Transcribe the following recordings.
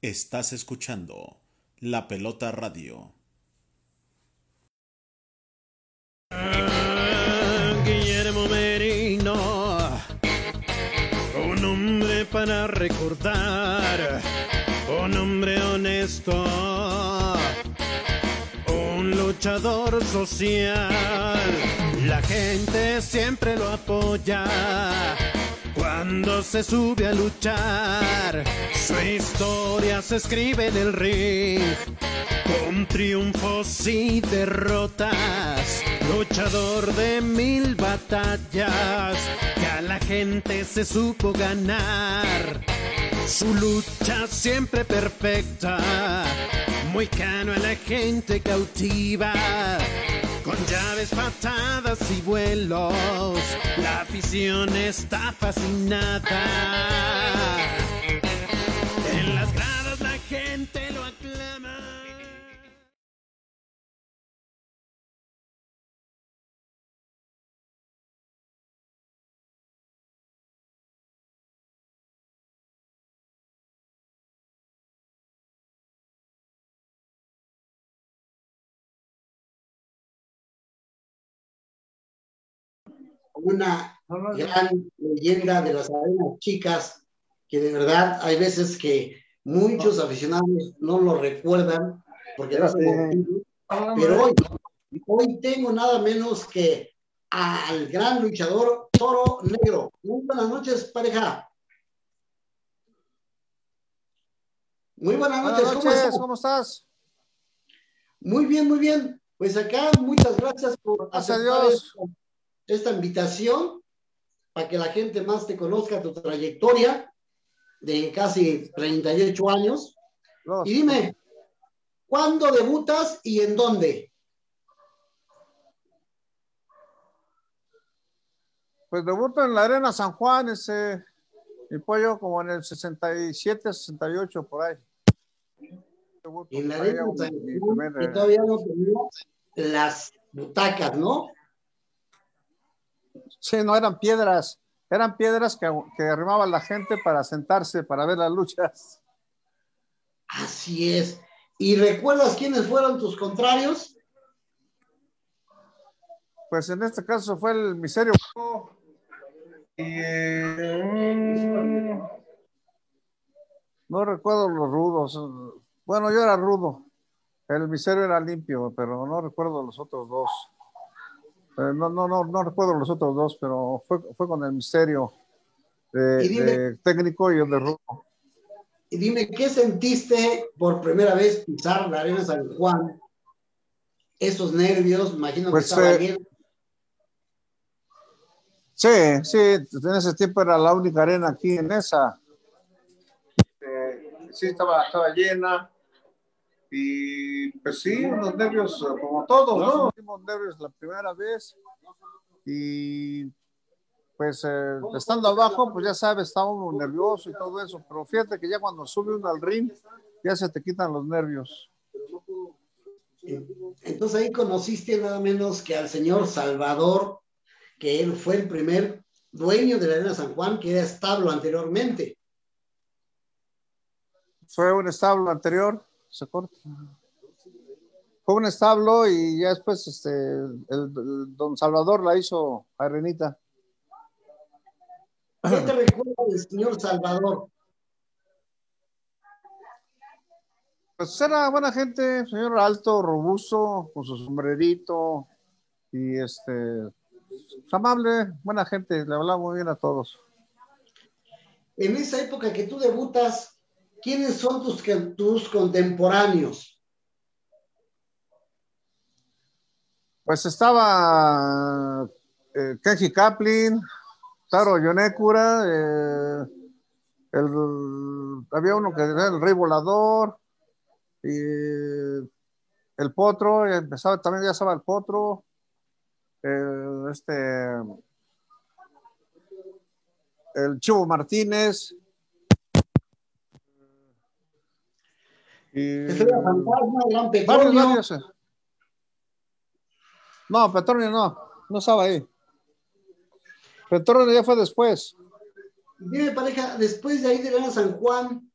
Estás escuchando La Pelota Radio. Guillermo Merino, un hombre para recordar, un hombre honesto, un luchador social. La gente siempre lo apoya cuando se sube a luchar. Su historia se escribe en el ring con triunfos y derrotas, luchador de mil batallas, que a la gente se supo ganar. Su lucha siempre perfecta, muy cano a la gente cautiva, con llaves, patadas y vuelos, la afición está fascinada. Una gran leyenda de las arenas chicas, que de verdad hay veces que muchos aficionados no lo recuerdan, porque no se pero hoy, hoy tengo nada menos que al gran luchador Toro Negro. Muy buenas noches, pareja. Muy buenas noches, Buenas ¿cómo estás? ¿cómo estás? Muy bien, muy bien. Pues acá muchas gracias por Gracias a aceptar Dios. Esta invitación para que la gente más te conozca tu trayectoria de casi 38 años. Y dime, ¿cuándo debutas y en dónde? Pues debuto en la Arena San Juan, ese, mi pollo como en el 67, 68, por ahí. Debuto En la por ahí, arena San Juan, y todavía no tenemos las butacas, ¿no? Sí, no eran piedras, eran piedras que, que arrimaba la gente para sentarse, para ver las luchas. Así es. ¿Y recuerdas quiénes fueron tus contrarios? Pues en este caso fue el miserio. Eh, no recuerdo los rudos. Bueno, yo era rudo. El miserio era limpio, pero no recuerdo los otros dos. Eh, no, no, no, no recuerdo los otros dos, pero fue, fue con el misterio de, Y dime- de técnico y el de rudo. Y dime, ¿qué sentiste por primera vez pisar la arena San Juan? Esos nervios, imagino Pues, que estaba eh, lleno. Sí, sí, en ese tiempo era la única arena aquí en esa. Eh, sí, estaba, estaba llena. Y pues sí, unos nervios, eh, como todos, ¿no? Tuvimos nervios la primera vez. Y pues eh, estando abajo, pues ya sabes, estaba uno nervioso y todo eso. Pero fíjate que ya cuando sube uno al ring, ya se te quitan los nervios. Entonces ahí conociste nada menos que al señor Salvador, que él fue el primer dueño de la arena San Juan, que era establo anteriormente. Fue un establo anterior, se corta. Fue un establo y ya después este, el, el don Salvador la hizo arenita. ¿Qué te recuerda del señor Salvador? Pues era buena gente, señor alto, robusto, con su sombrerito y este, pues, amable, buena gente, le hablaba muy bien a todos. En esa época que tú debutas, ¿quiénes son tus, tus contemporáneos? Pues estaba eh, Kenji Kaplan, Taro Yonekura, eh, el, había uno que era el Rey Volador, y el Potro, empezaba, también ya estaba el Potro, el, este, el Chivo Martínez, y Estrella Fantasma, Gran varios, Petronio. varios. No, Petronio no, no estaba ahí. Petronio ya fue después. Dime, pareja, después de ahí de San Juan,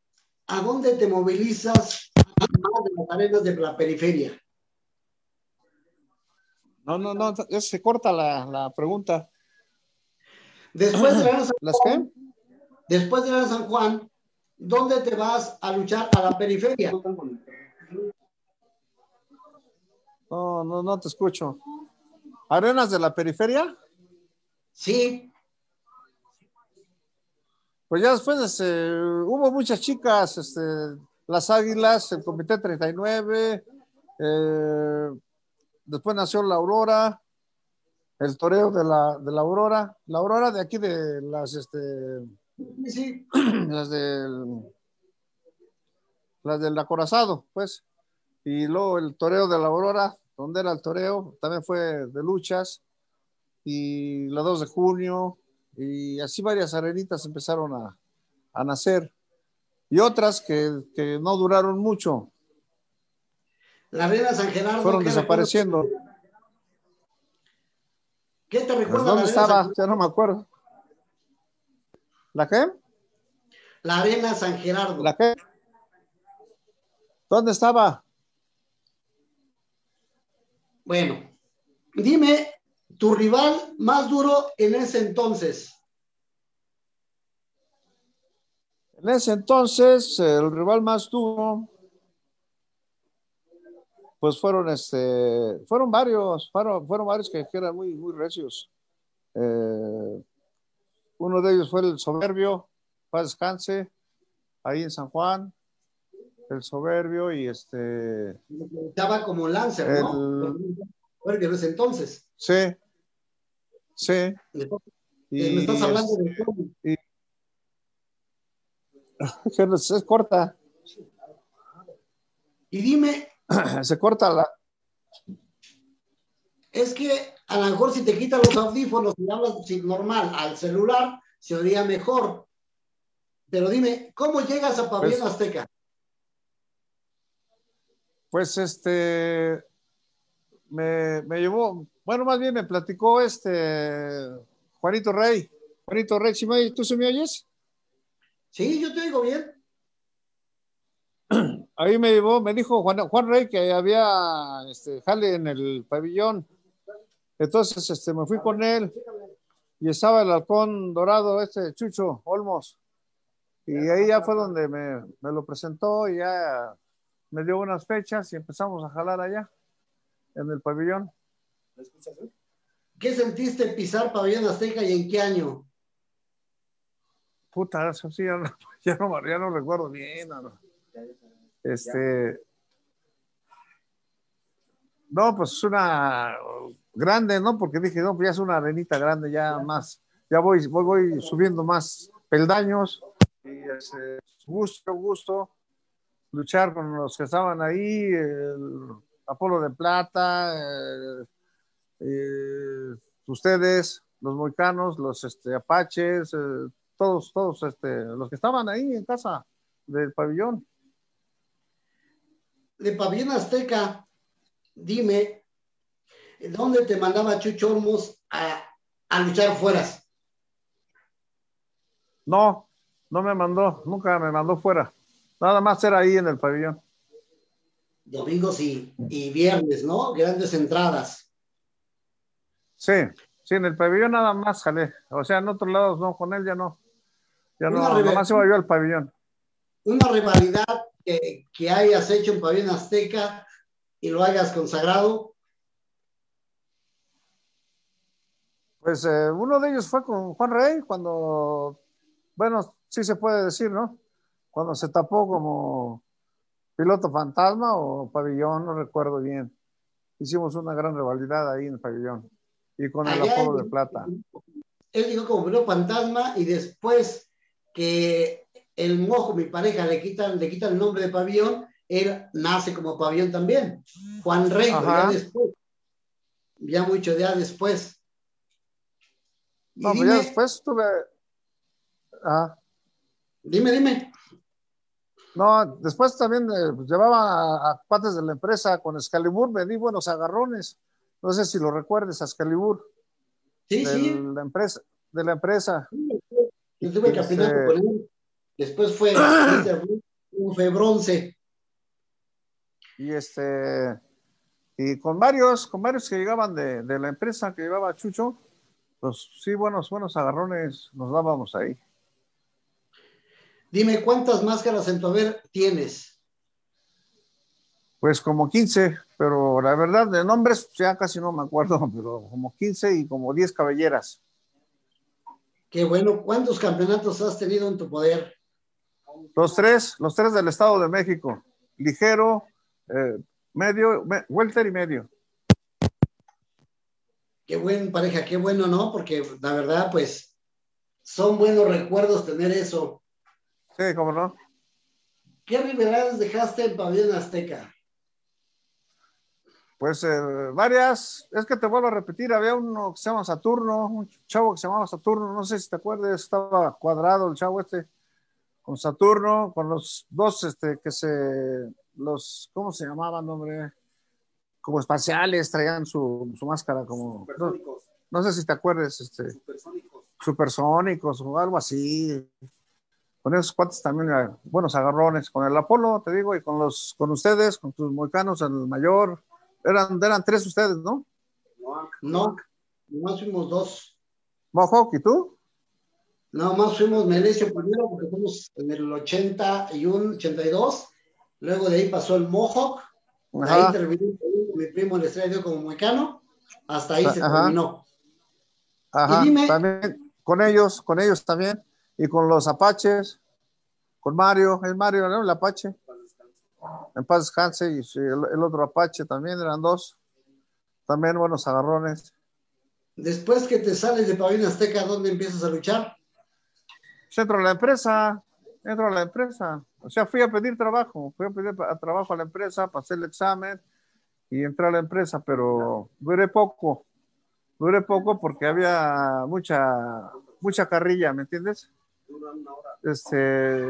¿a dónde te movilizas más de las arenas de la periferia? No, no, no, ya se corta la, la pregunta. Después de San ¿Las Juan, qué? después de San Juan, ¿dónde te vas a luchar a la periferia? No, no, no te escucho. ¿Arenas de la periferia? Sí, Pues ya después este, hubo muchas chicas, este, las Águilas, el Comité 39, eh, después nació la Aurora, el toreo de la, de la Aurora, la Aurora de aquí de las, este, sí, sí. las del, las del acorazado, pues, y luego el toreo de la Aurora, donde era el toreo, también fue de luchas, y la 2 de junio, y así varias arenitas empezaron a, a nacer, y otras que, que no duraron mucho, La Arena San Gerardo. fueron ¿qué desapareciendo. ¿Qué te Pues, ¿Dónde la estaba? San- Ya no me acuerdo. ¿La qué? La Arena San Gerardo. ¿La qué? ¿Dónde estaba? Bueno, dime tu rival más duro en ese entonces. En ese entonces, el rival más duro, pues fueron este, fueron varios, fueron, fueron varios que, eran muy, muy recios. Eh, uno de ellos fue el soberbio, paz descanse, ahí en San Juan, el soberbio y este, Estaba como Lancer, ¿no? Que en ese entonces. sí, sí. Me estás, Y, me estás hablando de este, no- se corta, Y dime, se corta la, es que a lo mejor si te quitan los audífonos y hablas sin- normal al celular, se oiría mejor. Pero dime, ¿cómo llegas a Pabellón Pues- Azteca? Pues este me, me llevó, bueno, más bien me platicó este Juanito Rey. Juanito Rey, ¿sí me- ¿tú se me oyes? Sí, yo te oigo bien. Ahí me llevó, me dijo Juan, Juan Rey que había este jale en el pabellón. Entonces este me fui con él y estaba el halcón dorado, este Chucho Olmos. Y ahí ya fue donde me, me lo presentó y ya me dio unas fechas y empezamos a jalar allá en el pabellón. ¿Qué sentiste pisar Pabellón Azteca y en qué año? Puta, eso sí, ya no, ya no, ya no recuerdo bien. no. Este. No, pues es una grande, ¿no? Porque dije, no, pues ya es una arenita grande, ya más. Ya voy, voy, voy subiendo más peldaños. Y este, gusto, gusto luchar con los que estaban ahí, el Apolo de Plata, eh, eh, ustedes, los moicanos, los este, apaches, eh, todos, todos este, los que estaban ahí en casa del pabellón. De Pabellón Azteca, dime, ¿dónde te mandaba Chucho Olmos a, a luchar fueras? No, no me mandó, nunca me mandó fuera. Nada más era ahí en el pabellón. Domingos y, y viernes, ¿no? Grandes entradas. Sí, sí, en el pabellón nada más jalé. O sea, en otros lados no, con él ya no. Ya no, Una nada revelación. más iba yo al pabellón. Una rivalidad que, que hayas hecho en Pabellón Azteca y lo hayas consagrado. Pues eh, uno de ellos fue con Juan Rey cuando, bueno, sí se puede decir, ¿no? Cuando se tapó como piloto fantasma o pabellón, no recuerdo bien. Hicimos una gran rivalidad ahí en el pabellón y con el Allá Apolo de Plata. Él dijo como vino fantasma y después que el mojo, mi pareja, le quitan, le quitan el nombre de pabellón, él nace como pabellón también. Juan Rey, ya después. Ya mucho ya después. Y No, pues dime, ya después tuve. Ah, dime, dime. no, después también eh, pues, llevaba a, a cuates de la empresa con Excalibur, me di buenos agarrones. No sé si lo recuerdes, a Excalibur, Sí, sí. la empresa, de la empresa. Yo tuve campeonato Este- con él. Después fue fue bronce. Y este, y con varios, con varios que llegaban de, de la empresa que llevaba Chucho, pues sí, buenos, buenos agarrones nos dábamos ahí. Dime, ¿cuántas máscaras en tu haber tienes? Pues como 15, pero la verdad de nombres ya casi no me acuerdo, pero como 15 y como 10 cabelleras. Qué bueno. ¿Cuántos campeonatos has tenido en tu poder? Los tres, los tres del Estado de México. Ligero, eh, medio, me, welter y medio. Qué buen pareja, qué bueno, ¿no? Porque la verdad, pues, son buenos recuerdos tener eso. Sí, cómo no. ¿Qué rivalidades dejaste en Pabellón Azteca? Pues eh, varias, es que te vuelvo a repetir, había uno que se llama Saturno, un chavo que se llamaba Saturno, no sé si te acuerdas, estaba cuadrado el chavo este, con Saturno, con los dos este, que se, los, ¿cómo se llamaban, hombre? Como espaciales, traían su, su máscara como... No, no, sé si te acuerdas, este... Supersónicos. Supersónicos o algo así. Con esos cuates también, buenos agarrones, con el Apolo, te digo, y con los, con ustedes, con tus moicanos, el mayor, eran, eran tres ustedes, ¿no? No, nomás fuimos dos. ¿Mohawk y tú? No, más fuimos Melesio primero porque fuimos en el 81, 82. Luego de ahí pasó el Mohawk. Ajá. Ahí terminó mi primo el estrella como mecano. Hasta ahí se Ajá. terminó. Ajá, y dime, también con ellos, con ellos también. Y con los Apaches, con Mario, el Mario, ¿no? El Apache. En paz descanse. Y el, el otro Apache también, eran dos. También buenos agarrones. Después que te sales de Pabellón Azteca, ¿dónde empiezas a luchar? Centro de la empresa, entro a la empresa. O sea, fui a pedir trabajo, fui a pedir trabajo a la empresa, pasé el examen y entré a la empresa, pero duré poco. Duré poco porque había mucha, mucha carrilla, ¿me entiendes? Este,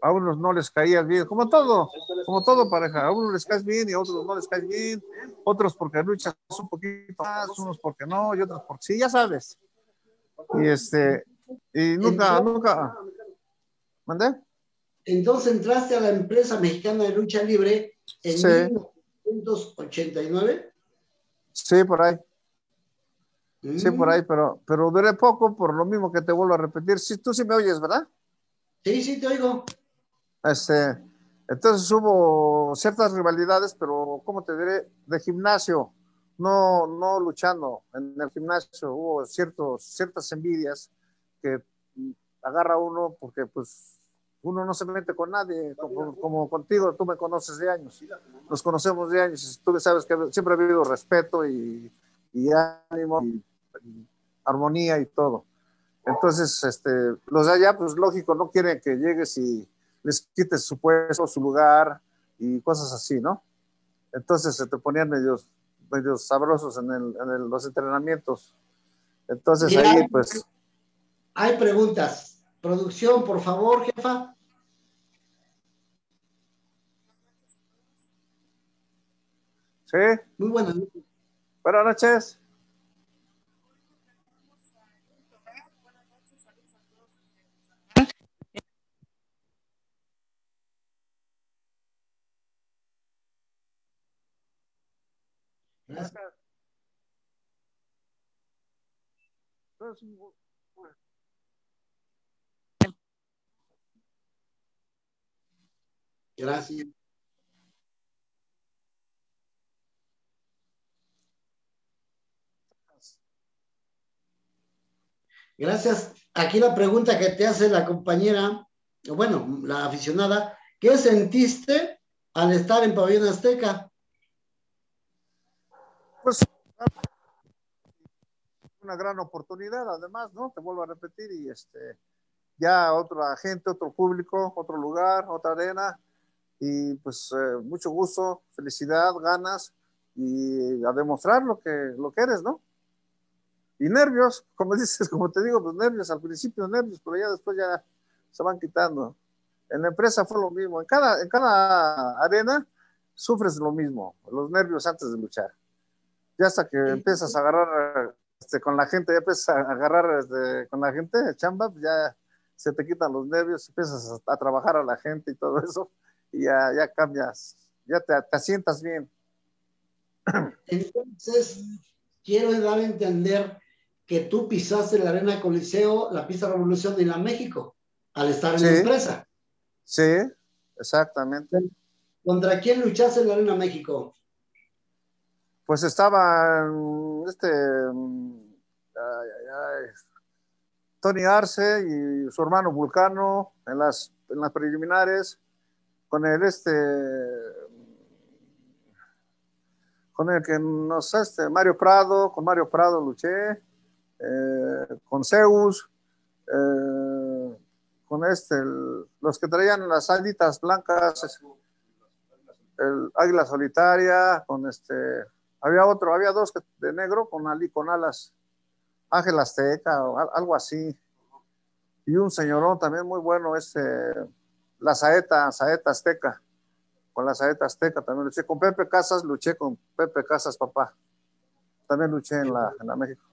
a unos no les caía bien, como todo, como todo pareja, a unos les caes bien y a otros no les caes bien, otros porque luchas un poquito más, unos porque no, y otros porque sí, ya sabes. Y este, y nunca, nunca. ¿Mandé? Entonces entraste a la empresa mexicana de lucha libre en sí. 1989. Sí, por ahí. Mm. Sí, por ahí, pero, pero duré poco por lo mismo que te vuelvo a repetir. Sí, tú sí me oyes, ¿verdad? Sí, sí, te oigo. Este, entonces hubo ciertas rivalidades, pero, ¿cómo te diré? De gimnasio, no, no luchando. En el gimnasio hubo ciertos, ciertas envidias que agarra uno porque pues uno no se mete con nadie, como, como, contigo, tú me conoces de años, nos conocemos de años, tú sabes que siempre ha habido respeto y, y ánimo y, y, armonía y todo. Entonces, este, los de allá, pues lógico, no quieren que llegues y les quites su puesto, su lugar y cosas así, ¿no? Entonces se te ponían medios, medios sabrosos en, el, en el, los entrenamientos. Entonces Mira, ahí, pues hay preguntas. Producción, por favor, jefa. Sí. Muy buenas noches. Buenas noches. Gracias. Gracias. Gracias. Aquí la pregunta que te hace la compañera, bueno, la aficionada, ¿qué sentiste al estar en Pabellón Azteca? Pues una gran oportunidad, además, ¿no? Te vuelvo a repetir y este, ya otra gente, otro público, otro lugar, otra arena, y pues eh, mucho gusto, felicidad, ganas y a demostrar lo que, lo que eres, ¿no? Y nervios, como dices, como te digo, pues nervios, al principio nervios, pero ya después ya se van quitando. En la empresa fue lo mismo, en cada, en cada arena sufres lo mismo, los nervios antes de luchar. Ya hasta que empiezas a agarrar este, con la gente, ya empiezas a agarrar este, con la gente, chamba, pues ya, se te quitan los nervios, empiezas a, trabajar a la gente y todo eso, y ya, ya cambias, ya te, te asientas bien. Entonces, quiero dar a entender que tú pisaste la arena Coliseo, la pista Revolución de la México, al estar en la empresa. Sí, exactamente. ¿Contra quién luchaste en la arena México? Pues estaba este ay, ay, Tony Arce y su hermano Vulcano en las, en las preliminares, con el este con el que nos este Mario Prado, con Mario Prado luché, eh, con Zeus, eh, con este, los que traían las alitas blancas, el águila solitaria, con este, había otro, había dos de negro con, ali, con alas, Ángel Azteca o algo así, y un señorón también muy bueno, este, la saeta, saeta azteca con la saeta azteca también luché. Con Pepe Casas luché con Pepe Casas, papá. También luché en la, en la México.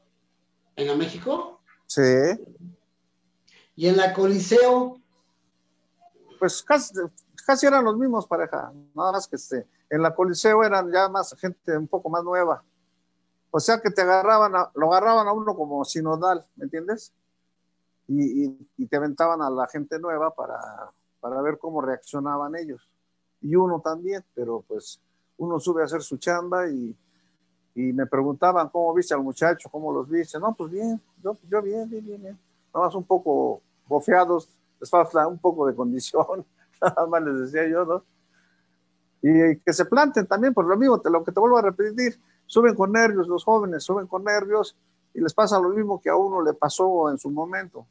¿En la México? Sí. ¿Y en la Coliseo? Pues casi, casi eran los mismos pareja, nada más que este, en la Coliseo eran ya más gente un poco más nueva. O sea que te agarraban, lo agarraban a uno como sinodal, ¿me entiendes? Y, y, y, te aventaban a la gente nueva para, para ver cómo reaccionaban ellos y uno también, pero pues uno sube a hacer su chamba y, y me preguntaban cómo viste al muchacho, cómo los viste. No, pues bien, yo, yo bien, bien, bien, bien. Nada más un poco bofeados, les falta un poco de condición, nada más les decía yo, ¿no? Y que se planten también, por lo mismo, te, lo que te vuelvo a repetir, suben con nervios los jóvenes, suben con nervios y les pasa lo mismo que a uno le pasó en su momento.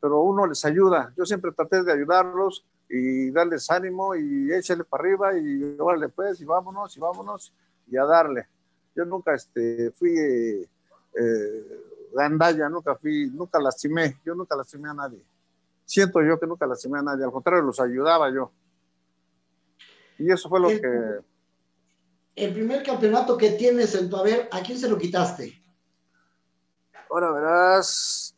Pero uno les ayuda. Yo siempre traté de ayudarlos y darles ánimo y échale para arriba y órale pues y vámonos y vámonos y a darle. Yo nunca este, fui eh, eh, gandalla, nunca fui, nunca lastimé, yo nunca lastimé a nadie. Siento yo que nunca lastimé a nadie, al contrario, los ayudaba yo. Y eso fue lo que... El primer campeonato que tienes en tu haber, ¿a quién se lo quitaste? Ahora verás,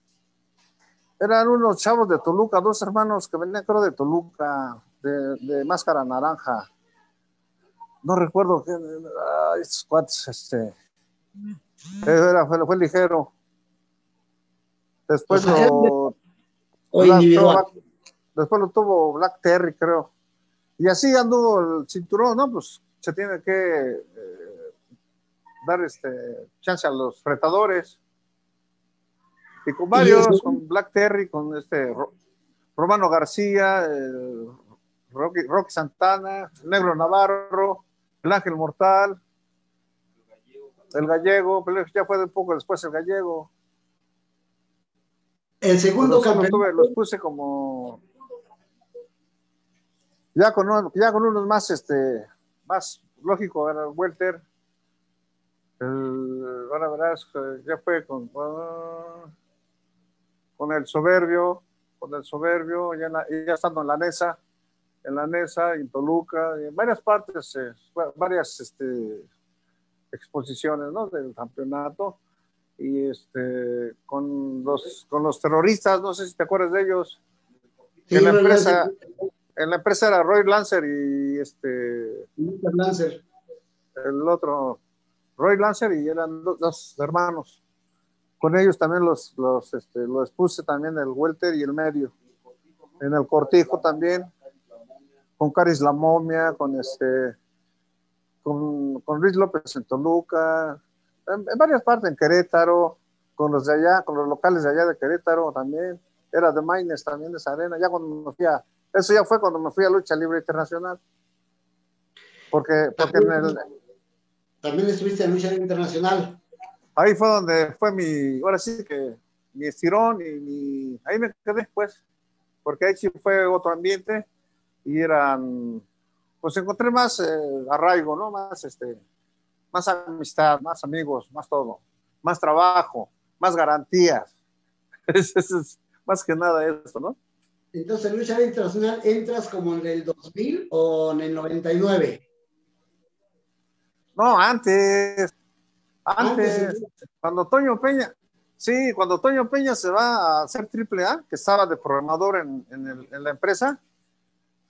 eran unos chavos de Toluca, dos hermanos que venían, creo, de Toluca, de, máscara naranja. No recuerdo qué. Ay, estos cuates, este. Era, fue, fue ligero. Después lo. después lo tuvo Black Terry, creo. Y así anduvo el cinturón, ¿no? Pues se tiene que eh, dar este chance a los retadores. Y con varios, con Black Terry, con este Romano García, Rocky, Santana, Negro Navarro, el Ángel Mortal, el Gallego, pero ya fue un poco después el Gallego. El segundo campeonato. los puse como. Ya con, ya con unos más, este, más lógico, era el Welter. El, ahora verás, ya fue con con el soberbio, con el soberbio, ya, ya estando en la NESA, en la NESA, en Toluca, en varias partes, eh, varias este, exposiciones ¿no? del campeonato. Y este, con, los, con los terroristas, no sé si te acuerdas de ellos, en, la empresa, en la empresa era Roy Lancer y este. Lancer. El otro, Roy Lancer y eran dos hermanos con ellos también los, los, este, los puse también el welter y el medio. En el cortijo también, con Caris La Momia, con este, con, con Luis López en Toluca, en, varias partes, en Querétaro, con los de allá, con los locales de allá de Querétaro también. Era de Maines también, de esa arena, ya cuando me fui a, eso ya fue cuando me fui a lucha libre internacional. Porque, porque en el... También estuviste en lucha libre internacional ahí fue donde fue mi, ahora sí que mi estirón y mi, ahí me quedé pues, porque ahí sí fue otro ambiente y eran, pues encontré más eh, arraigo, ¿no? Más, este, más amistad, más amigos, más todo, más trabajo, más garantías. es, es, más que nada eso, ¿no? Entonces, en lucha internacional, ¿entras como en el 2000 o en el 99? No, antes. Antes, cuando Toño Peña, Sí, cuando Toño Peña se va a hacer triple A, que estaba de programador en, en, la empresa,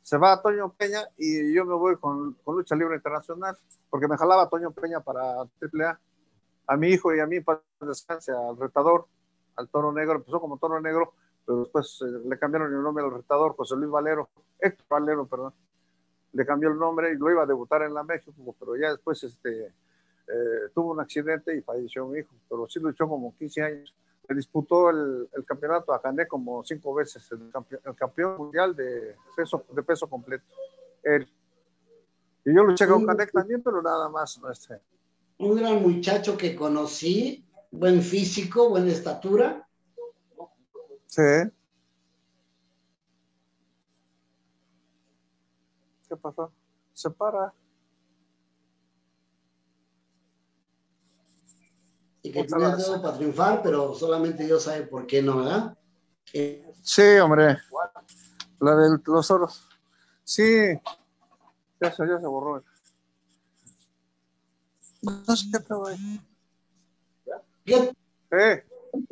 se va a Toño Peña y yo me voy con, con, Lucha Libre Internacional, porque me jalaba Toño Peña para triple A. A mi hijo y a mí para descanse, al retador, al Toro Negro, empezó como Toro Negro, pero después eh, le cambiaron el nombre al retador, José Luis Valero, Héctor Valero, perdón. Le cambió el nombre y lo iba a debutar en la México, pero ya después este, eh, tuvo un accidente y falleció mi hijo, pero sí luchó como 15 años. Se disputó el, campeonato a Cané como cinco veces, el, campeón, mundial de peso, de peso completo. Él. Y yo luché con Canek también, pero nada más. Este. Un gran muchacho que conocí, buen físico, buena estatura. Sí. ¿Qué pasó? Se para. Y que tiene todo para triunfar, pero solamente Dios sabe por qué no, ¿verdad? Sí, hombre. La de los oros. Sí. Ya se, ya se borró. No sé qué ¿Qué?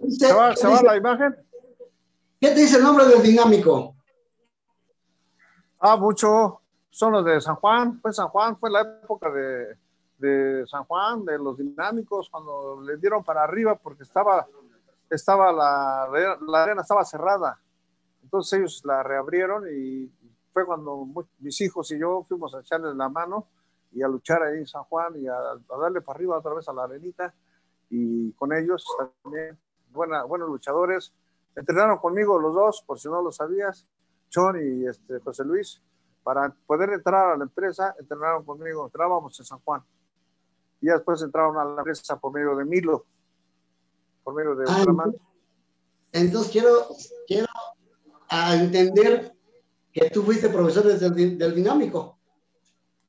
¿Se va, ¿se va la imagen? ¿Qué te dice el nombre del dinámico? Ah, mucho. Son los de San Juan. Fue San Juan, fue la época de de San Juan, de los dinámicos, cuando le dieron para arriba porque estaba, estaba la, la arena estaba cerrada. Entonces ellos la reabrieron y fue cuando mis hijos y yo fuimos a echarles la mano y a luchar ahí en San Juan y a, darle para arriba otra vez a la arenita y con ellos también buena, buenos luchadores. Entrenaron conmigo los dos, por si no lo sabías, John y este, José Luis. Para poder entrar a la empresa, entrenaron conmigo, entrábamos en San Juan y después entraron a la empresa por medio de Milo, por medio de ah, Entonces quiero, quiero entender que tú fuiste profesor del, del dinámico.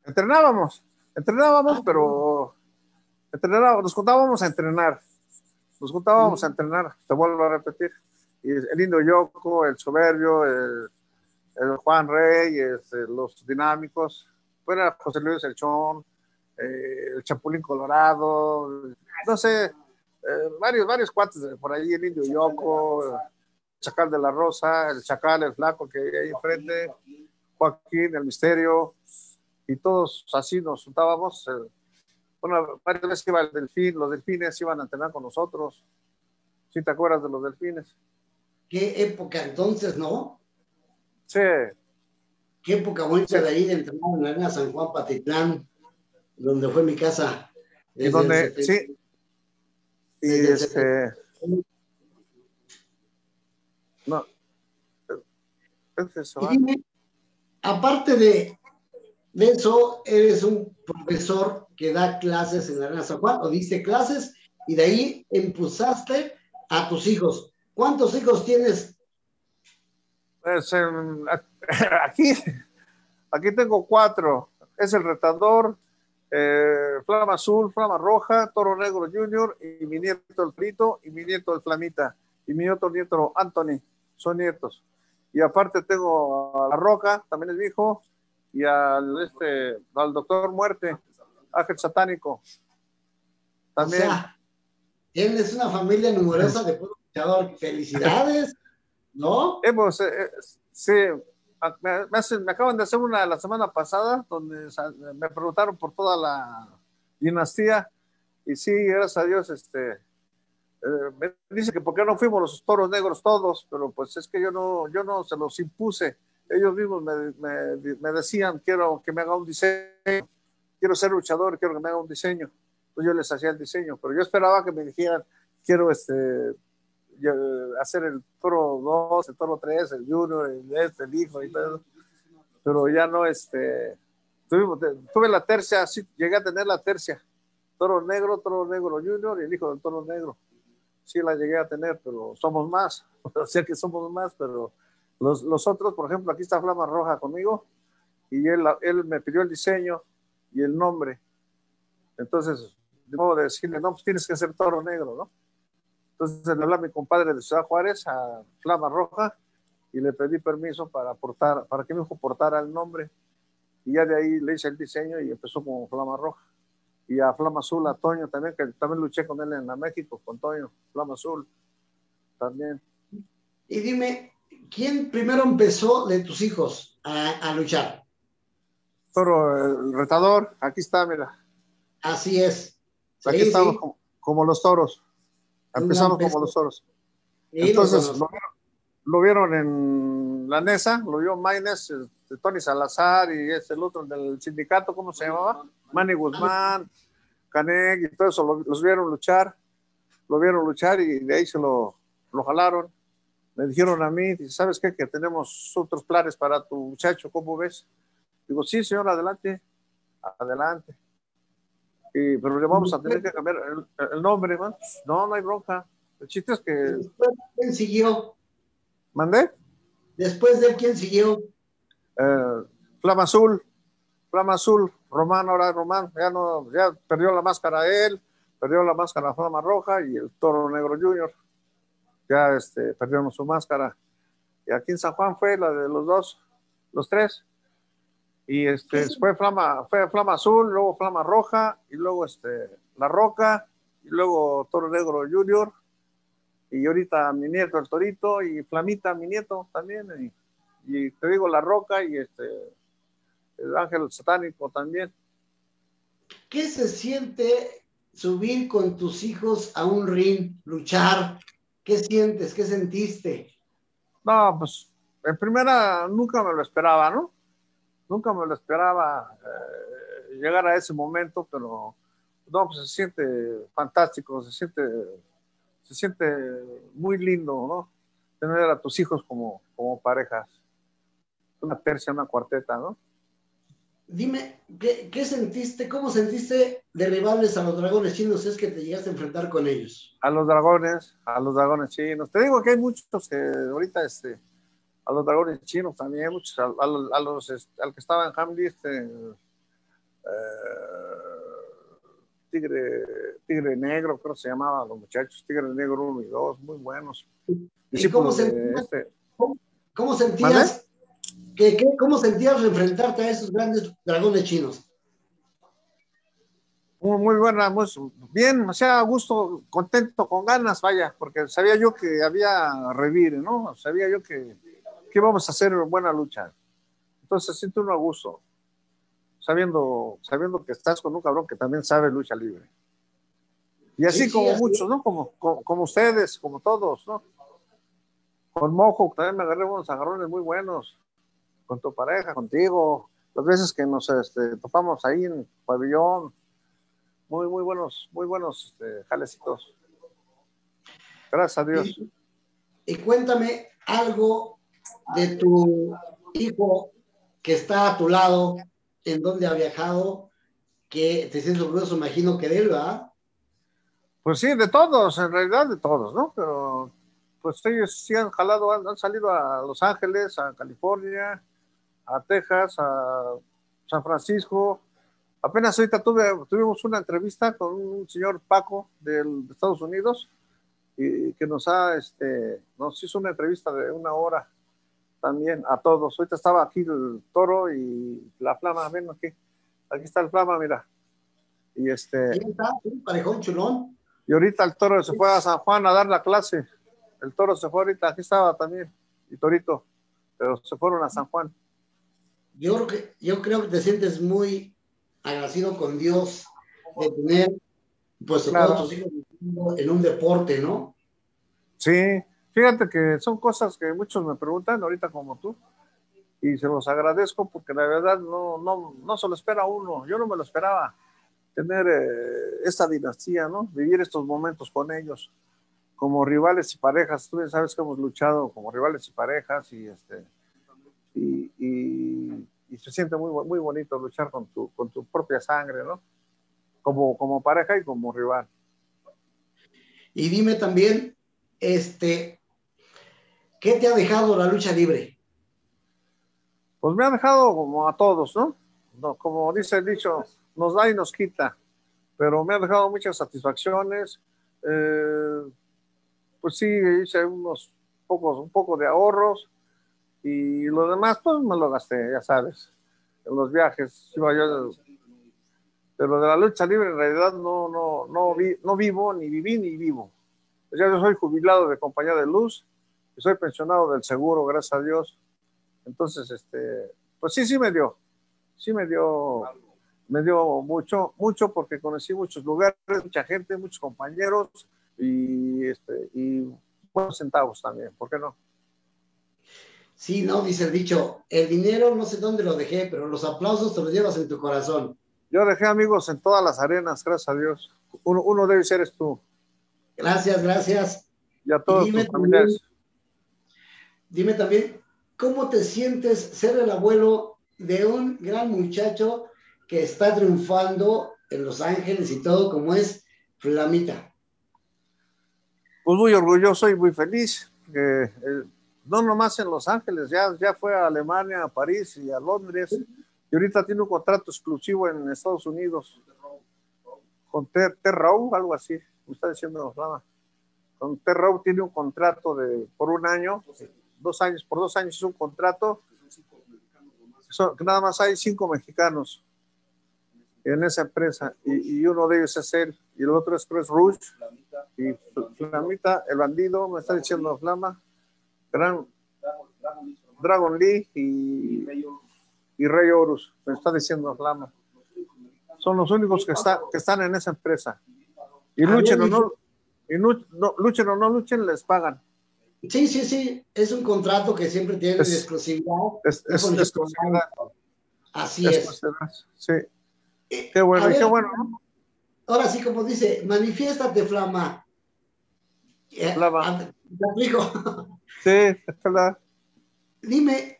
Entrenábamos, entrenábamos, ah. pero entrenábamos, nos juntábamos a entrenar. Nos juntábamos a entrenar, te vuelvo a repetir. Y el lindo Yoko, el soberbio, el, Juan Rey, este, los dinámicos, fuera José Luis El Chón, eh, el Chapulín Colorado, no sé, eh, varios, varios cuates por ahí, el Indio Yoko, el Chacal de la Rosa, el Chacal, el Flaco que hay ahí enfrente, Joaquín, el Misterio, y todos así nos juntábamos. Eh, bueno, varias veces iba el delfín, los delfines iban a entrenar con nosotros. ¿Sí te acuerdas de los delfines? ¿Qué época entonces, no? Sí. ¿Qué época bonita de ahí de entrenar en la arena San Juan Patitlán? Donde fue mi casa. Y donde, sí. Y este. No. aparte de, de eso, eres un profesor que da clases en la Arena San Juan, o diste clases, y de ahí impulsaste a tus hijos. ¿Cuántos hijos tienes? Pues aquí, aquí tengo cuatro. Es el retador, eh, Flama Azul, Flama Roja, Toro Negro Junior y mi nieto el Frito y mi nieto el Flamita y mi otro nieto Anthony, son nietos. Y aparte tengo a La Roca, también es mi hijo, y al, este, al Doctor Muerte, Ángel Satánico. También. él es una familia numerosa de luchador. Felicidades, ¿no? Hemos, eh, eh, sí, me, acaban de hacer una la semana pasada donde me preguntaron por toda la dinastía y sí, gracias a Dios, este, eh, me dice que por qué no fuimos los toros negros todos, pero pues es que yo no, yo no se los impuse. Ellos mismos me, me, decían, quiero que me haga un diseño, quiero ser luchador, quiero que me haga un diseño. Pues yo les hacía el diseño, pero yo esperaba que me dijeran, quiero este, hacer el toro 2, el toro 3, el junior, el este, el hijo y todo. Pero ya no, este, tuve la tercia, sí, llegué a tener la tercia. Toro negro, toro negro junior y el hijo del toro negro. Sí la llegué a tener, pero somos más. O sea que somos más, pero los, los otros, por ejemplo, aquí está Flama Roja conmigo y él, él me pidió el diseño y el nombre. Entonces, de modo de decirle, no, pues tienes que ser toro negro, ¿no? Entonces le hablé a mi compadre de Ciudad Juárez, a Flama Roja, y le pedí permiso para aportar, para que mi hijo portara el nombre. Y ya de ahí le hice el diseño y empezó como Flama Roja. Y a Flama Azul, a Toño también, que también luché con él en la México, con Toño, Flama Azul. también. Y dime, ¿quién primero empezó de tus hijos a, luchar? Toro, el retador, aquí está, mira. Así es. Aquí estamos como, los toros. Empezamos como los toros. Entonces, lo vieron, en la NESA, lo vio Maynes, Tony Salazar y es el otro del sindicato, ¿cómo se llamaba? Manny Guzmán, Canek y todo eso, los vieron luchar, lo vieron luchar y de ahí se lo, lo jalaron. Me dijeron a mí, ¿sabes qué? Que tenemos otros planes para tu muchacho, ¿cómo ves? Digo, sí, señor, adelante, adelante. Y, pero le vamos a tener que cambiar el, nombre, man. No, no hay bronca. El chiste es que. ¿Quién siguió? ¿Mandé? Después de quién siguió. Eh, Flama Azul. Flama Azul. Román, ahora Román. Ya, no, ya perdió la máscara él, perdió la máscara Flama Roja y el Toro Negro Junior. Ya este, perdieron su máscara. Y aquí en San Juan fue la de los dos, los tres. Y este, fue Flama, fue Flama Azul, luego Flama Roja, y luego este, La Roca, y luego Toro Negro Junior, y ahorita mi nieto el Torito, y Flamita mi nieto también, y, te digo La Roca, y este, el Ángel Satánico también. ¿Qué se siente subir con tus hijos a un ring, luchar? ¿Qué sientes? ¿Qué sentiste? No, pues en primera nunca me lo esperaba, ¿no? Nunca me lo esperaba eh, llegar a ese momento, pero no, pues se siente fantástico, se siente, se siente muy lindo, ¿no? Tener a tus hijos como, como parejas, una tercia, una cuarteta, ¿no? Dime, ¿qué, ¿qué, sentiste, cómo sentiste derribarles a los dragones chinos? Es que te llegaste a enfrentar con ellos. A los dragones, a los dragones chinos. Te digo que hay muchos que ahorita, este, a los dragones chinos también, muchos, a, los, este, al que estaba en Hamdi, este, eh, tigre, tigre Negro, creo que se llamaba, los muchachos, Tigre Negro 1 y 2, muy buenos. ¿Y cómo, sentías, este, ¿cómo, sentías que, cómo sentías enfrentarte a esos grandes dragones chinos? Muy, muy buena, muy, bien, o sea, a gusto, contento, con ganas, vaya, porque sabía yo que había revire, ¿no? Sabía yo que, que vamos a hacer buena lucha. Entonces siento uno a gusto, sabiendo, sabiendo que estás con un cabrón que también sabe lucha libre. Y así como muchos, ¿no? Como, como, ustedes, como todos, ¿no? Con Mojo también me agarré unos agarrones muy buenos, con tu pareja, contigo, las veces que nos este, topamos ahí en pabellón, muy, muy buenos, muy buenos este, jalecitos. Gracias a Dios. y cuéntame algo de tu hijo que está a tu lado, en donde ha viajado, que te sientes orgulloso, imagino que de él, ¿verdad? Pues sí, de todos, en realidad de todos, ¿no? Pero pues ellos sí han jalado, han, salido a Los Ángeles, a California, a Texas, a San Francisco. Apenas ahorita tuvimos una entrevista con un señor Paco de Estados Unidos y que nos ha, este, nos hizo una entrevista de una hora también a todos. Ahorita estaba aquí el toro y la flama, ven aquí. Aquí está el flama, mira. Y este. está, parejón chulón. Y ahorita el toro se fue a San Juan a dar la clase. El toro se fue ahorita, aquí estaba también. Y Torito. Pero se fueron a San Juan. Yo creo que, yo creo que te sientes muy agradecido con Dios de tener pues todos tus hijos en un deporte, ¿no? Sí, Fíjate que son cosas que muchos me preguntan ahorita como tú y se los agradezco porque la verdad no, no, no se lo espera uno. Yo no me lo esperaba tener eh, esta dinastía, ¿no? Vivir estos momentos con ellos como rivales y parejas. Tú sabes que hemos luchado como rivales y parejas y este y, y, se siente muy, muy bonito luchar con tu, con tu propia sangre, ¿no? Como, como pareja y como rival. Y dime también, este, ¿Qué te ha dejado la lucha libre? Pues me ha dejado como a todos, ¿no? como dice el dicho, nos da y nos quita, pero me ha dejado muchas satisfacciones. Eh, pues sí, hice unos pocos, un poco de ahorros y lo demás, pues me lo gasté, ya sabes, en los viajes. yo, pero de la lucha libre en realidad no, no, no, vi, no vivo, ni viví, ni vivo. Ya yo soy jubilado de compañía de luz y soy pensionado del seguro, gracias a Dios. Entonces, este, pues sí, sí me dio, sí me dio, me dio mucho, mucho porque conocí muchos lugares, mucha gente, muchos compañeros y, este, y buenos centavos también, ¿por qué no? Sí, no, dice el dicho, el dinero no sé dónde lo dejé, pero los aplausos te los llevas en tu corazón. Yo dejé amigos en todas las arenas, gracias a Dios. Uno, uno debe ser tú. Gracias, gracias. Y a todos tus familiares. Dime también, ¿cómo te sientes ser el abuelo de un gran muchacho que está triunfando en Los Ángeles y todo, como es Flamita? Pues muy orgulloso y muy feliz. eh, no nomás en Los Ángeles, ya, ya fue a Alemania, a París y a Londres. Y ahorita tiene un contrato exclusivo en Estados Unidos con Ter Terrau, algo así. Está diciendo Flama. Con Terrau tiene un contrato de por un año, dos años, por dos años es un contrato. Son- nada más hay cinco mexicanos en esa empresa y, y uno de ellos es él y el otro es Chris Rouge y Fl- Flamita, el bandido, me está diciendo Flama, Gran, Dragon Lee y, y Rey Horus, me está diciendo Flama. Son los únicos que, está, que están en esa empresa. Y Ah, luchen o no, y no, luchen o no luchen, les pagan. Sí, sí, sí, es un contrato que siempre tiene Es- de exclusividad. Es, es, con- es exclusividad, Así es Sí, Eh, qué bueno, y qué ver, bueno, ¿no? Ahora sí, como dice, manifiéstate, Flama. Eh, Flama. Te explico. Sí, es verdad. Dime,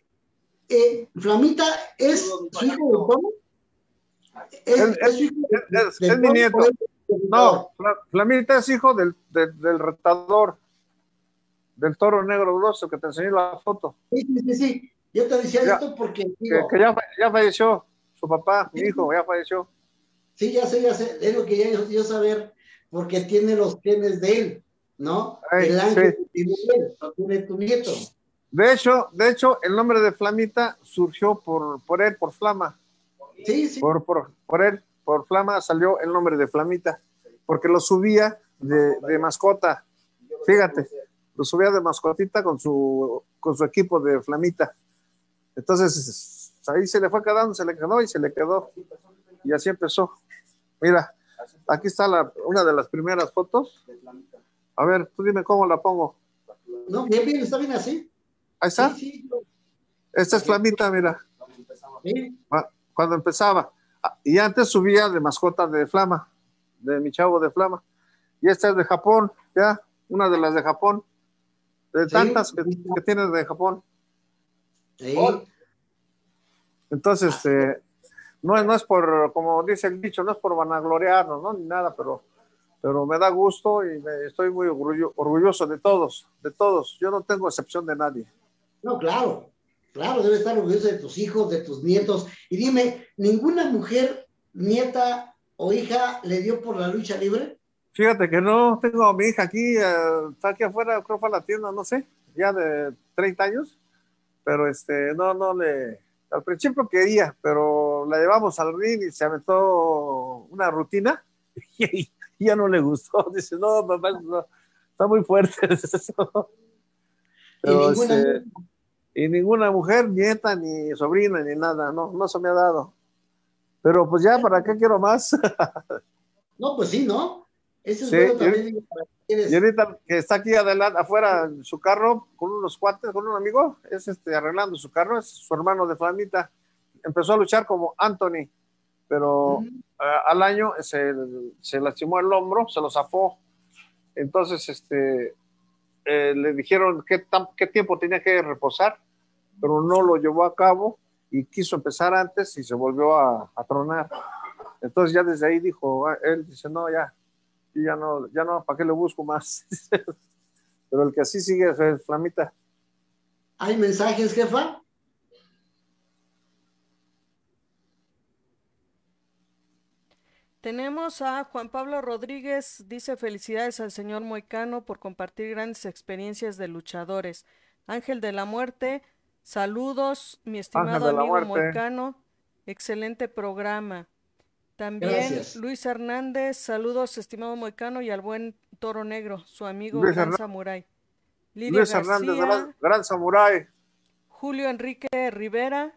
eh, ¿Flamita es su hijo de Tono? ¿Es, Él- es su hijo de, es- de es mi nieto. No, Fla- Flamita es hijo del, del, del retador, del toro negro grosso que te enseñé la foto, Sí, sí, sí. Yo te decía Ya. esto porque, que, digo, que ya, ya falleció, su papá, mi hijo, ya falleció. sí, ya sé, ya sé, es lo que ya yo, saber, porque tiene los genes de él, ¿no? Ay, el ángel sí. él, tiene tu nieto. De hecho, de hecho, el nombre de Flamita surgió por, por él, por Flama, Sí, sí. por, por, por él, por Flama salió el nombre de Flamita, porque lo subía de, de mascota, fíjate, lo subía de mascotita con su, con su equipo de Flamita. Entonces, ahí se le fue quedando, se le quedó y se le quedó. Y así empezó. Mira, aquí está la, una de las primeras fotos. A ver, tú dime cómo la pongo. No, bien, bien, está bien así. Ahí está. Sí, sí, Esta es Flamita, mira, sí. cuando empezaba. Ah, Y antes subía de mascota de Flama, de mi chavo de Flama. Y esta es de Japón, ya, una de las de Japón. De Sí. tantas que, que tienes de Japón. sí. Entonces, este, no, es- no es por, como dice el dicho, no es por vanagloriarnos, ¿no? Ni nada, pero, pero me da gusto y me- estoy muy orgullo- orgulloso de todos, de todos. Yo no tengo excepción de nadie. No, claro, claro, debe estar orgulloso de tus hijos, de tus nietos. Y dime, ¿ninguna mujer, nieta o hija le dio por la lucha libre? Fíjate que no tengo a mi hija aquí, eh, está aquí afuera, creo que fue a la tienda, no sé, ya de 30 años, pero este, no, no le, al principio quería, pero la llevamos al ring y se aventó una rutina y, ya no le gustó, dice, no, papá, no, está muy fuerte. Y Pero, ninguna, este, y ninguna mujer, nieta, ni sobrina, ni nada, no, no se me ha dado. Pero pues ya, ¿para qué quiero más? no, pues sí, ¿no? Eso es Sí, bueno y- también. eres- Y ahorita que está aquí adelante, afuera en su carro, con unos cuates, con un amigo, es este, arreglando su carro, es su hermano de Flamita. Empezó a luchar como Anthony, pero Ujú. eh, al año se, se lastimó el hombro, se lo zafó. Entonces, este, eh, le dijeron qué, qué tiempo tenía que reposar, pero no lo llevó a cabo y quiso empezar antes y se volvió a, a tronar. Entonces ya desde ahí dijo, ah, él dice, no, ya, yo ya no, ya no, ¿para qué le busco más? pero el que así sigue es el Flamita. ¿Hay mensajes, jefa? Tenemos a Juan Pablo Rodríguez, dice felicidades al señor Moicano por compartir grandes experiencias de luchadores. Ángel de la Muerte, saludos, mi estimado amigo Muerte. Moicano, excelente programa. También Gracias. Luis Hernández, saludos, estimado Moicano, y al buen Toro Negro, su amigo Luis Gran Samurai. Lidia Luis Hernández, García, gran, gran samurái. Julio Enrique Rivera,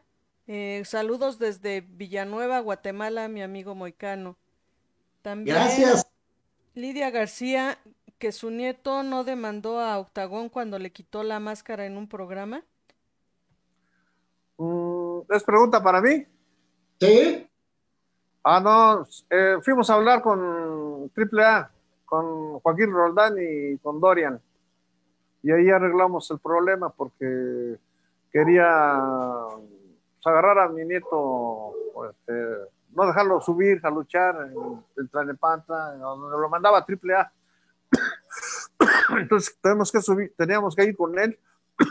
eh, saludos desde Villanueva, Guatemala, mi amigo Moicano. También Gracias. Lidia García, que su nieto no demandó a Octagón cuando le quitó la máscara en un programa. Mm, ¿Es pregunta para mí? ¿Sí? Ah, no, eh, fuimos a hablar con AAA, con Joaquín Roldán y con Dorian. Y ahí arreglamos el problema porque quería pues, agarrar a mi nieto, este, no dejarlo subir a luchar en el Tlanepantla, donde lo mandaba AAA. Entonces tenemos que subir, teníamos que ir con él.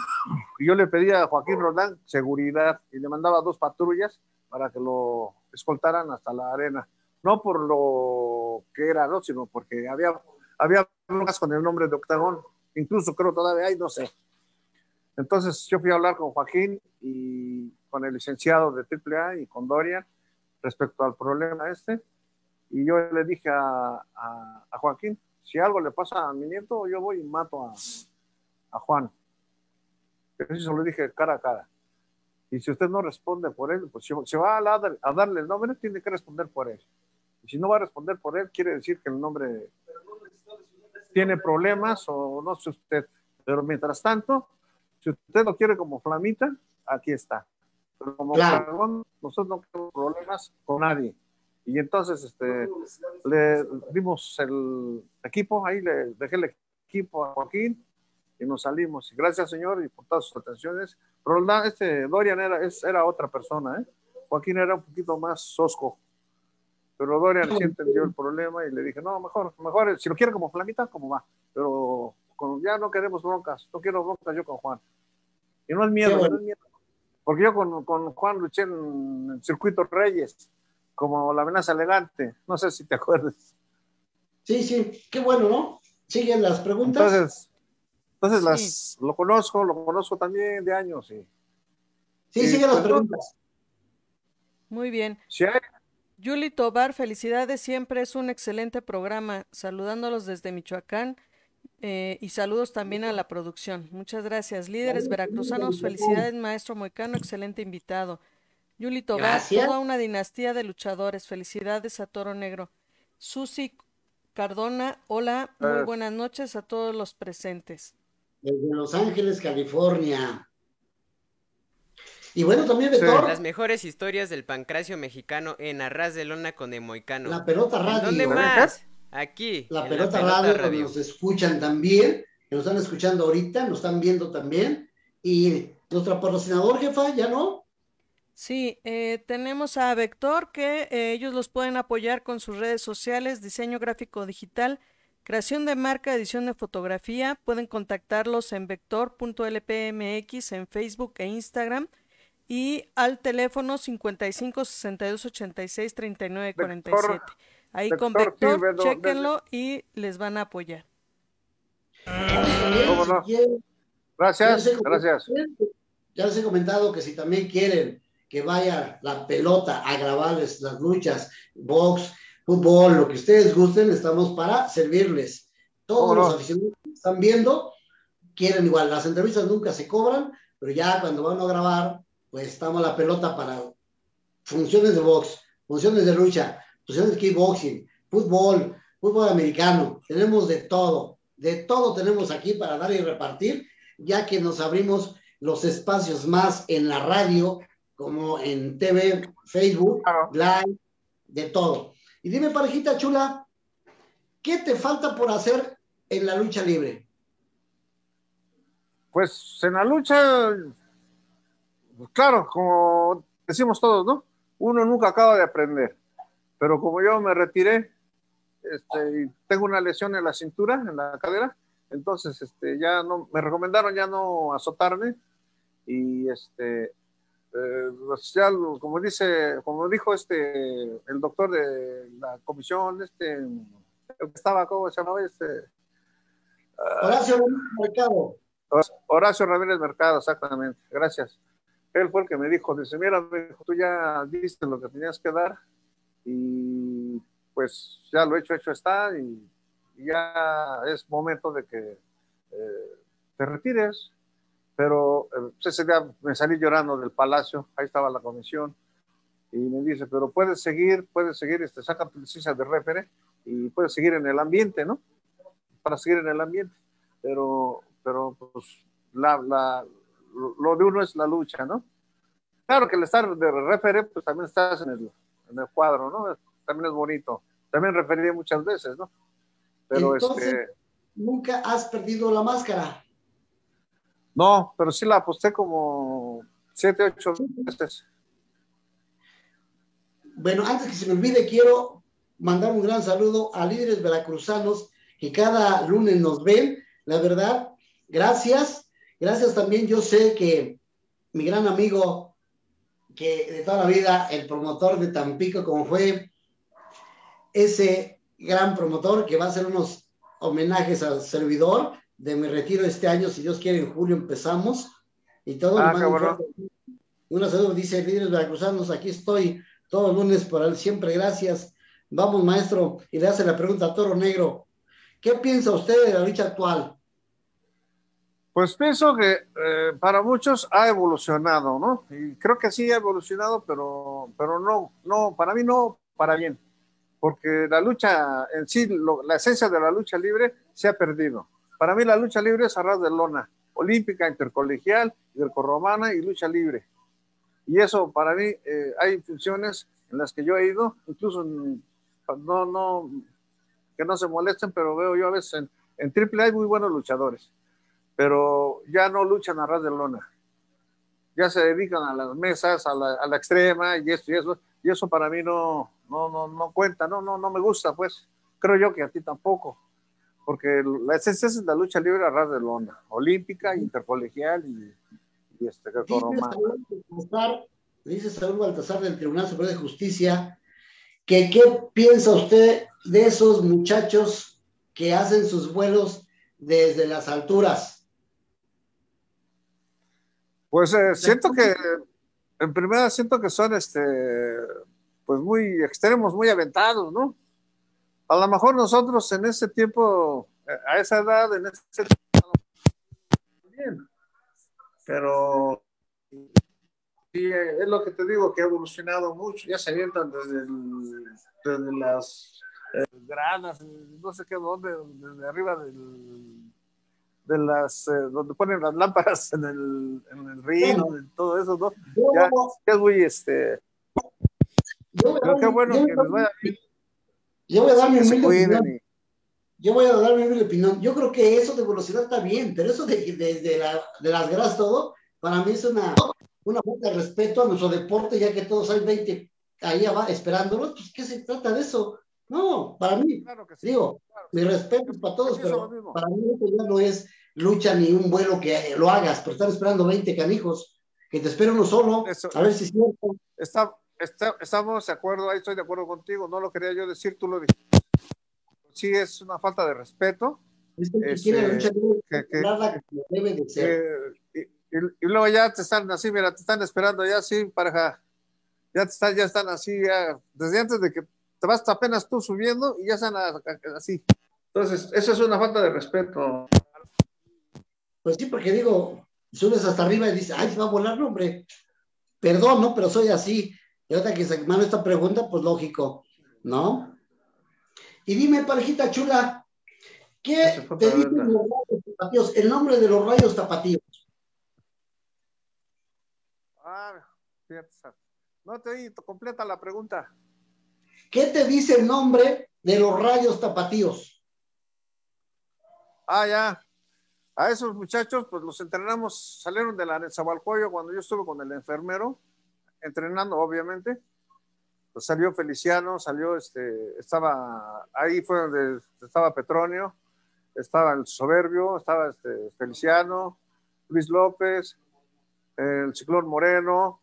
Y yo le pedía a Joaquín Roldán seguridad y le mandaba dos patrullas para que lo escoltaran hasta la arena. No por lo que era, ¿no? sino porque había, había broncas con el nombre de Octagón. Incluso creo todavía hay, no sé. Entonces yo fui a hablar con Joaquín y con el licenciado de AAA y con Dorian respecto al problema este. Y yo le dije a, a- Joaquín, si algo le pasa a mi nieto, yo voy y mato a, a Juan. Eso lo dije cara a cara. Y si usted no responde por él, pues si se va a, la- a darle el nombre, tiene que responder por él. Y si no va a responder por él, quiere decir que el nombre tiene problemas o no sé usted. Pero mientras tanto, si usted lo quiere como flamita, aquí está. Pero como Claro. dragón, nosotros no tenemos problemas con nadie. Y entonces este, le dimos el equipo, ahí le dejé el equipo a Joaquín y nos salimos. Y gracias, señor, y por todas sus atenciones. Roldán, este Dorian era, era otra persona, ¿eh? Joaquín era un poquito más sosco. Pero Dorian sí entendió el problema y le dije, no, mejor, mejor, si lo quiere como flamita, como va. Pero con- ya no queremos broncas, no quiero broncas yo con Juan. Y no es miedo, no es miedo. Porque yo con, con Juan luché en el circuito Reyes, como la amenaza elegante. No sé si te acuerdas. Sí, sí. Qué bueno, ¿no? ¿Siguen las preguntas? Entonces, entonces Sí. las, lo conozco, lo conozco también de años. Y, sí, sí, siguen las preguntas. Muy bien. hay, Yuli Tobar, felicidades, siempre es un excelente programa. Saludándolos desde Michoacán eh, y saludos también a la producción. Muchas gracias. Líderes veracruzanos, felicidades, maestro Moicano, excelente invitado. Yuli Tobar, Gracias. toda una dinastía de luchadores. Felicidades a Toro Negro. Susi Cardona, hola, muy Eh. buenas noches a todos los presentes. Desde Los Ángeles, California. Y bueno, también Sí. Betor, Las mejores historias del pancracio mexicano en Arras de Lona con Emoicano. la pelota ¿En radio. ¿Dónde más? Aquí. La pelota, radio, nos escuchan también, que nos están escuchando ahorita, nos están viendo también. Y nuestro patrocinador, jefa, ¿ya no? Sí, eh, tenemos a Vector que eh, ellos los pueden apoyar con sus redes sociales, diseño gráfico digital, creación de marca, edición de fotografía. Pueden contactarlos en vector.lpmx en Facebook e Instagram y al teléfono 55 62 86 39 47. Ahí con Vector, sí, Vector, chéquenlo y les van a apoyar. Gracias, ya les he gracias. comentado- Ya les he comentado que si también quieren que vaya la pelota a grabarles las luchas, box, fútbol, lo que ustedes gusten, estamos para servirles. Todos los aficionados que están viendo quieren igual. Las entrevistas nunca se cobran, pero ya cuando van a grabar, pues estamos la pelota para funciones de box, funciones de lucha, funciones de kickboxing, fútbol, fútbol americano. Tenemos de todo, de todo tenemos aquí para dar y repartir, ya que nos abrimos los espacios más en la radio, como en TV, Facebook, Claro. live, de todo. Y dime, parejita chula, ¿qué te falta por hacer en la lucha libre? Pues en la lucha, pues, claro, como decimos todos, ¿no? Uno nunca acaba de aprender. Pero como yo me retiré, este, tengo una lesión en la cintura, en la cadera, entonces este, ya no, me recomendaron ya no azotarme y este, eh, como dice, como dijo este, el doctor de la comisión, este, que estaba, ¿cómo se llamaba? Este, Horacio Mercado. Horacio Ramírez Mercado, exactamente, gracias. Él fue el que me dijo, dice, mira, tú ya diste lo que tenías que dar y pues ya lo hecho, hecho está y ya es momento de que eh, te retires. Pero eh, pues, ese día me salí llorando del palacio, ahí estaba la comisión, y me dice, pero puedes seguir, puedes seguir, este, saca licencia de refere y puedes seguir en el ambiente, ¿no? Para seguir en el ambiente. Pero, pero pues, la, la, lo de uno es la lucha, ¿no? Claro que el estar de refere, pues también estás en el, en el cuadro, ¿no? También es bonito. También referí muchas veces, ¿no? Pero Entonces, este... ¿nunca has perdido la máscara? No, pero sí la aposté como siete, ocho veces. Bueno, antes que se me olvide, quiero mandar un gran saludo a líderes veracruzanos que cada lunes nos ven. La verdad, gracias. Gracias también. Yo sé que mi gran amigo, que de toda la vida, el promotor de Tampico, como fue ese gran promotor que va a hacer unos homenajes al servidor de mi retiro este año, si Dios quiere, en julio empezamos. Y todo. Ah, Una salud, dice líderes veracruzanos, aquí estoy todos los lunes por él, siempre gracias. Vamos, maestro, y le hace la pregunta a Toro Negro. ¿Qué piensa usted de la lucha actual? Pues pienso que eh, para muchos ha evolucionado, ¿no? Y creo que sí ha evolucionado, pero, pero no, no, para mí no para bien, porque la lucha en sí, la esencia de la lucha libre se ha perdido. Para mí la lucha libre es arras de lona, olímpica, intercolegial, romana y lucha libre. Y eso para mí, eh, hay funciones en las que yo he ido, incluso no, no, que no se molesten, pero veo yo a veces en, en triple hay muy buenos luchadores, pero ya no luchan a ras de lona. Ya se dedican a las mesas, a la, a la extrema y esto y eso. Y eso para mí no, no, no, no cuenta, no, no, no me gusta, pues. Creo yo que a ti tampoco porque la esencia es la lucha libre a ras de lona, olímpica, intercolegial y, este, dice Saúl Baltasar del Tribunal Superior de Justicia que qué piensa usted de esos muchachos que hacen sus vuelos desde las alturas. Pues eh, siento que, en primera siento que son este, pues muy extremos, muy aventados, ¿no? A lo mejor nosotros en ese tiempo, a esa edad, en ese tiempo, bien, pero es lo que te digo, que ha evolucionado mucho. Ya se avientan desde, desde las eh, granas, no sé qué dónde, desde arriba del, de las, eh, donde ponen las lámparas en el, en el río, todo eso, ¿no? Ya, es muy, este... Pero qué bueno que les vaya bien. Yo voy a dar mi opinión. Yo voy a dar mi opinión. Yo creo que eso de velocidad está bien, pero eso de, de, de, la, de las gradas todo, para mí es una, una falta de respeto a nuestro deporte, ya que todos hay 20 ahí esperándolos, pues ¿qué se trata de eso? No, para mí, digo, mi respeto es para todos, pero para mí eso ya no es lucha ni un vuelo que lo hagas, pero están esperando 20 canijos, que te espera uno solo, a ver si es cierto. Está, está, estamos de acuerdo, ahí estoy de acuerdo contigo, no lo quería yo decir, tú lo dijiste. Sí, es una falta de respeto. Es que, que quiere lucha que, que, debe de ser. Y, luego ya te están así, mira, te están esperando ya así, pareja. Ya, te están, ya están así, ya, desde antes de que te vas apenas tú subiendo y ya están así. Entonces, eso es una falta de respeto. Pues sí, porque digo, subes hasta arriba y dices, ay, se va a volar, no, hombre. Perdón, ¿no? Pero soy así. Y ahorita que se manda esta pregunta, pues lógico, ¿no? Y dime, parejita chula, ¿qué te dicen los rayos tapatíos? El nombre de los rayos tapatíos. no te oí, completa la pregunta. ¿Qué te dice el nombre de los rayos tapatíos? Ah, ya. A esos muchachos, pues los entrenamos, salieron de la Nezahualcóyotl cuando yo estuve con el enfermero, entrenando, obviamente. Pues salió Feliciano, salió este, estaba, ahí fue donde estaba Petronio, estaba el Soberbio, estaba este, Feliciano, Luis López, el Ciclón Moreno,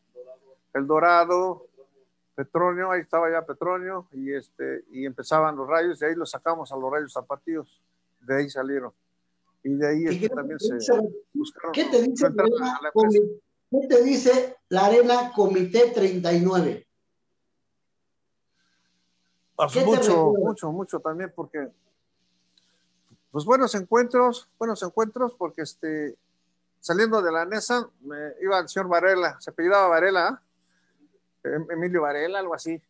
el Dorado, Petronio, ahí estaba ya Petronio, y, este, y empezaban los rayos, y ahí los sacamos a los rayos zapatillos, de ahí salieron. Y de ahí este, también se buscaron. ¿Qué te, dice la arena, ¿Qué te dice la Arena Comité 39? Pues mucho, mucho, mucho también, porque pues buenos encuentros, buenos encuentros, porque este, saliendo de la NESA, me iba el señor Varela, se apellidaba Varela, ¿eh? Em- Emilio Varela, algo así.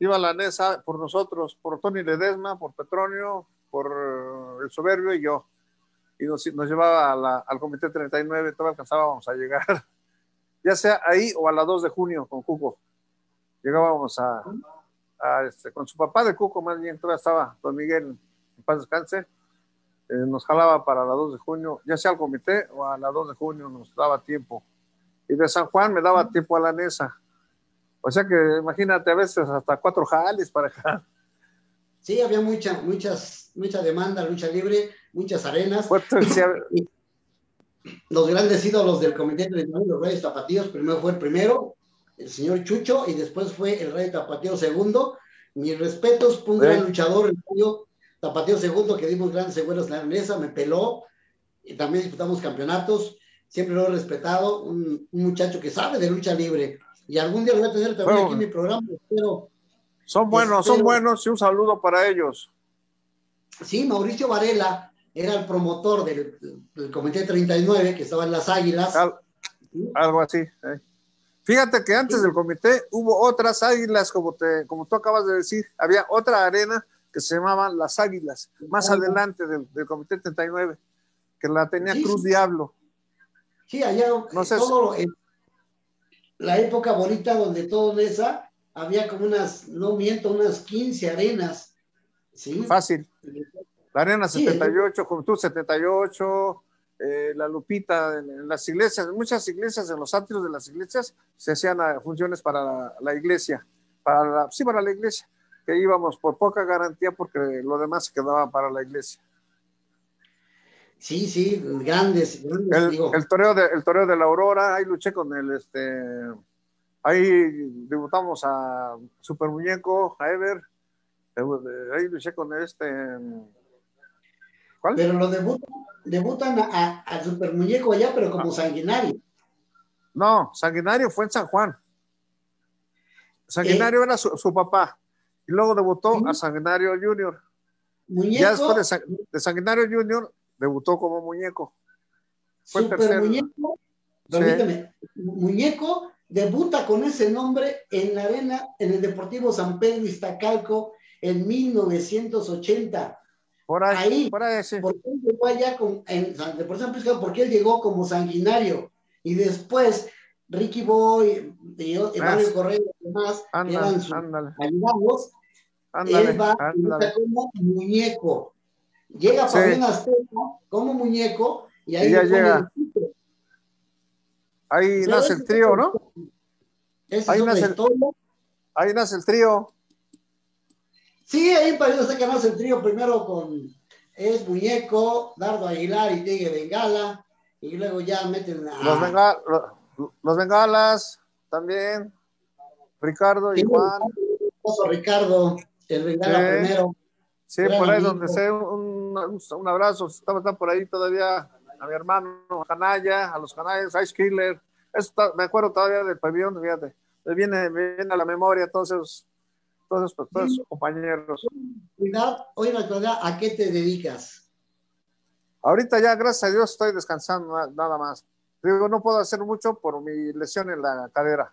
Iba a la NESA por nosotros, por Tony Ledesma, por Petronio, por eh, el Soberbio y yo. Y nos, nos llevaba a la- al Comité 39, todavía alcanzábamos a llegar, ya sea ahí o a la 2 de junio con Cuco. Llegábamos a, a, este, con su papá de Cuco, más bien, todavía estaba Don Miguel, en paz descanse, eh, nos jalaba para la 2 de junio, ya sea al comité o a la 2 de junio nos daba tiempo. Y de San Juan me daba tiempo a la NESA. O sea que imagínate, a veces hasta cuatro jales para acá. Sí, había mucha, muchas, mucha demanda, lucha libre, muchas arenas. Puerto decía, Los grandes ídolos del Comité 39, los Reyes Tapatíos, primero fue el primero, el señor Chucho, y después fue el Rey Tapatío segundo. Mis respetos, fue un gran luchador, el Tapatío segundo, que dimos grandes secuelas en la mesa, me peló, y también disputamos campeonatos, siempre lo he respetado, un, un muchacho que sabe de lucha libre, y algún día lo voy a tener también Bueno. aquí en mi programa, espero. son buenos, son buenos y un saludo para ellos. Sí, Mauricio Varela era el promotor del, del Comité 39, que estaba en las Águilas. Al- algo así. eh. Fíjate que antes del comité hubo otras águilas, como, te, como tú acabas de decir, había otra arena que se llamaban Las Águilas, más adelante del, del comité 39, que la tenía Sí, Cruz. Diablo. Sí, allá No sé todo en la época bonita donde todo esa había como unas, no miento, unas 15 arenas. Sí. Fácil. La Arena Sí, 78, Juventud 78, eh, la Lupita, en, en las iglesias, en muchas iglesias, en los atrios de las iglesias, se hacían ah, funciones para la, la iglesia, para la, sí, para la iglesia, que íbamos por poca garantía porque lo demás se quedaba para la iglesia. Sí, sí, grandes, grandes, El, digo. el toreo de, el toreo de la Aurora, ahí luché con el, este, ahí debutamos a Super Muñeco, a Ever, eh, ahí luché con este, ¿cuál? Pero lo debutan, debutan a- al super muñeco allá, pero como sanguinario. No, Sanguinario fue en San Juan. Sanguinario era su, su papá. Y luego debutó Sí. a Sanguinario Junior. Muñeco, Ya después de, San- de Sanguinario Junior, debutó como muñeco. fue super tercero. muñeco, Sí. permíteme, muñeco debuta con ese nombre en la arena, en el Deportivo San Pedro Iztacalco en 1980. Por ahí, Ahí. por ahí, sí. porque él llegó allá con, en San- de por San Pescado, porque él llegó como sanguinario y después Ricky Boy y, y Mario Correa y demás Ándale, eran sus ándale, ayudados, ándale, él va y ándale. como muñeco. Llega Sí. Fabián Azteca como muñeco y ahí Y ya llega. el. Ahí nace el trío, ¿no? Ahí nace el-. Ahí nace el trío. Sí, ahí parece ser que nace el trío primero con es Muñeco, Dardo Aguilar y Tigre Bengala, y luego ya meten a Los, benga- lo- los bengalas también. Ricardo y Sí, Juan. Ricardo, el Bengala Sí. primero. Sí, Gran por ahí amigo. donde sé, un, un, abrazo. Estaba está por ahí todavía a mi hermano Canalla, a los canallas, Ice Killer. Eso está- me acuerdo todavía del pabellón, fíjate. Me viene, me viene a la memoria todos esos, todos esos compañeros. Cuidado, hoy en la actualidad, ¿a qué te dedicas? Ahorita ya, gracias a Dios, estoy descansando na- nada más. Digo, no puedo hacer mucho por mi lesión en la cadera.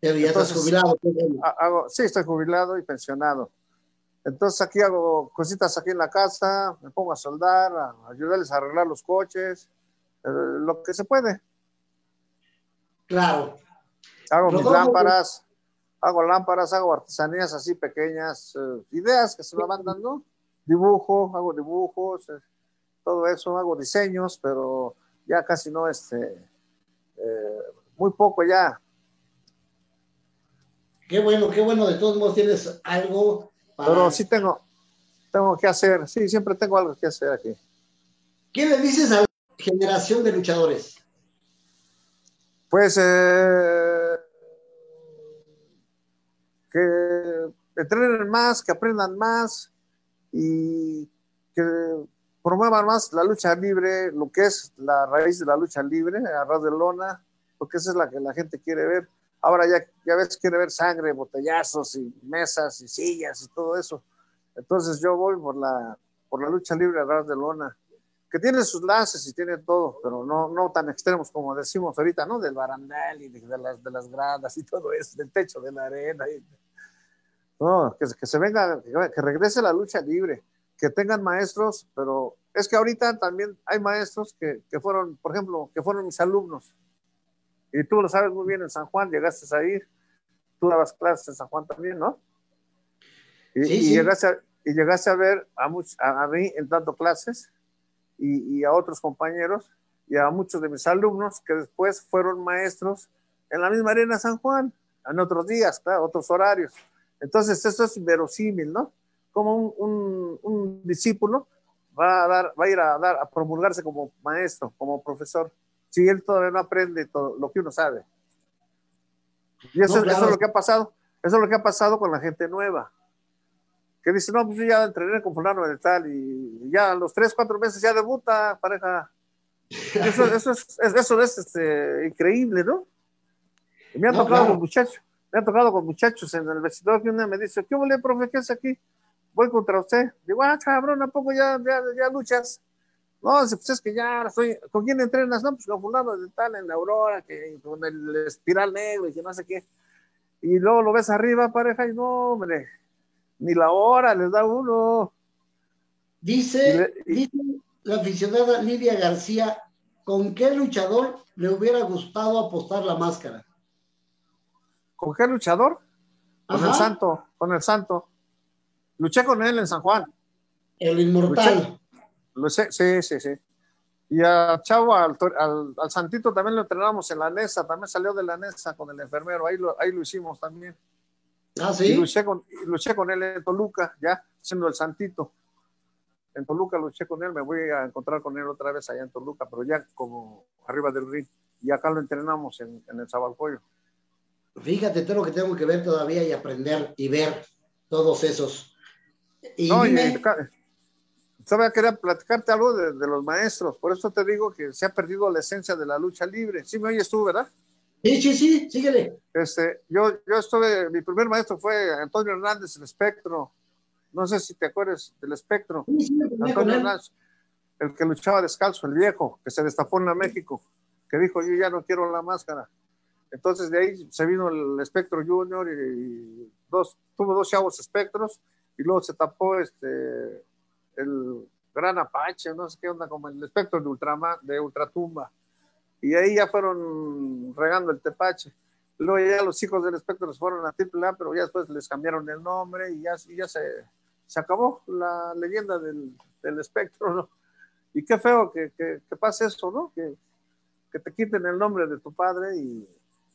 Pero ya estás Entonces- jubilado. bueno. Ha- Hago, sí, estoy jubilado y pensionado. Entonces aquí hago cositas aquí en la casa, me pongo a soldar, a ayudarles a arreglar los coches, eh, lo que se puede. Claro. Hago mis lámparas, hago lámparas, hago artesanías así pequeñas, eh, ideas que se me van dando, dibujo, hago dibujos, eh, todo eso, hago diseños, pero ya casi no, este, eh, muy poco ya. Qué bueno, qué bueno. De todos modos tienes algo para... Pero sí tengo, tengo que hacer, sí, siempre tengo algo que hacer aquí. ¿Qué le dices a la generación de luchadores? Pues eh, que entrenen más, que aprendan más y que promuevan más la lucha libre, lo que es la raíz de la lucha libre, a ras de lona, porque esa es la que la gente quiere ver. Ahora ya, ya ves, quiere ver sangre, botellazos y mesas y sillas y todo eso. Entonces yo voy por la, por la lucha libre a ras de lona, que tiene sus lances y tiene todo, pero no, no tan extremos como decimos ahorita, ¿no? Del barandal y de, las, de las gradas y todo eso, del techo de la arena. no, que, que se venga, que regrese la lucha libre, que tengan maestros, pero es que ahorita también hay maestros que, que fueron, por ejemplo, que fueron mis alumnos. Y tú lo sabes muy bien en San Juan, llegaste a ir, tú dabas clases en San Juan también, ¿no? Y, Sí, y sí. llegaste, a, y llegaste a ver a, much- a, a mí en dando clases y, y a otros compañeros y a muchos de mis alumnos que después fueron maestros en la misma arena San Juan, en otros días, claro, otros horarios. Entonces, eso es verosímil, ¿no? Como un, un- un discípulo va a, dar, va a ir a, dar, a promulgarse como maestro, como profesor, si él todavía no aprende todo lo que uno sabe. Y eso, No, claro. eso es lo que ha pasado. Eso es lo que ha pasado con la gente nueva. Que dice, no, pues yo ya entrené con fulano de tal y ya a los tres, cuatro meses ya debuta pareja. Eso, eso es, es- eso es este, increíble, ¿no? Y me ha No, tocado claro. con muchachos, me ha tocado con muchachos en el vestidor que una me dice, ¿qué huele, profe? ¿Qué es aquí? Voy contra usted. Digo, ah, cabrón, ¿a poco ya, ya, ya luchas? No, pues es que ya estoy, ¿con quién entrenas? No, pues con fulano de tal en la Aurora, que con el espiral negro y que no sé qué. Y luego lo ves arriba, pareja, y no, hombre, ni la hora les da uno. Dice, Y le- y- dice la aficionada Lidia García, ¿con qué luchador le hubiera gustado apostar la máscara? ¿Con qué luchador? Con el santo, con el santo. Luché con él en San Juan. El inmortal. Luché, sí, sí, sí. Y a Chavo, al, al, al Santito también lo entrenamos en la NESA, también salió de la NESA con el enfermero, ahí lo, ahí lo hicimos también. Ah, Y sí. luché con, y luché con él en Toluca, ya siendo el Santito. En Toluca luché con él, me voy a encontrar con él otra vez allá en Toluca, pero ya como arriba del ring. Y acá lo entrenamos en, en el Zabalcoyo. Fíjate todo lo que tengo que ver todavía y aprender y ver todos esos. Y No, y, dime, todavía quería platicarte algo de, de los maestros, por eso te digo que se ha perdido la esencia de la lucha libre. Sí me oyes tú, ¿verdad? Sí, sí, sí, síguele. Este, yo, yo estuve, mi primer maestro fue Antonio Hernández, el espectro. No sé si te acuerdas del espectro. Sí, sí, Antonio. Hernández, el que luchaba descalzo, el viejo, que se destapó en la México, que dijo, yo ya no quiero la máscara. Entonces de ahí se vino el espectro junior y dos, tuvo dos chavos espectros y luego se tapó este, el gran Apache, no sé qué onda, como el espectro de, Ultrama, de Ultratumba. Y ahí ya fueron regando el tepache. Luego ya los hijos del espectro se fueron a AAA, pero ya después les cambiaron el nombre y ya, y ya se, se acabó la leyenda del, del espectro, ¿no? Y qué feo que, que, que pase eso, ¿no? Que, que te quiten el nombre de tu padre y,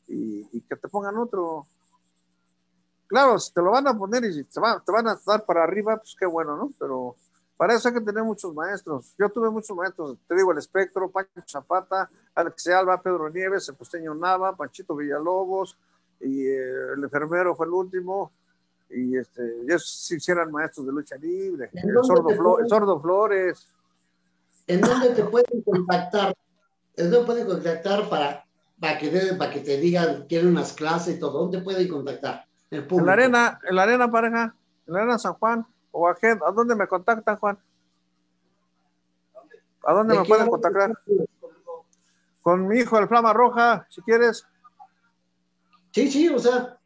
y, y que te pongan otro. Claro, si te lo van a poner y te, va- te van a dar para arriba, pues qué bueno, ¿no? Pero para eso hay que tener muchos maestros. Yo tuve muchos maestros, te digo, el espectro, Pancho Zapata, Alex Alba, Pedro Nieves, el costeño Nava, Panchito Villalobos, y eh, el enfermero fue el último, y este, ellos sí sí eran maestros de lucha libre, ¿En el sordo, el sordo Flores, ¿En dónde te pueden contactar? ¿En dónde pueden contactar para, para, que, te- para que te digan, quieren unas clases y todo? ¿Dónde pueden contactar? El público. en la arena, en la arena pareja, en la arena San Juan, o a, qué- ¿a dónde me contactan, Juan? ¿A dónde ¿De me pueden contactar? Con mi hijo, el Flama Roja, si quieres. Sí, sí, o sea,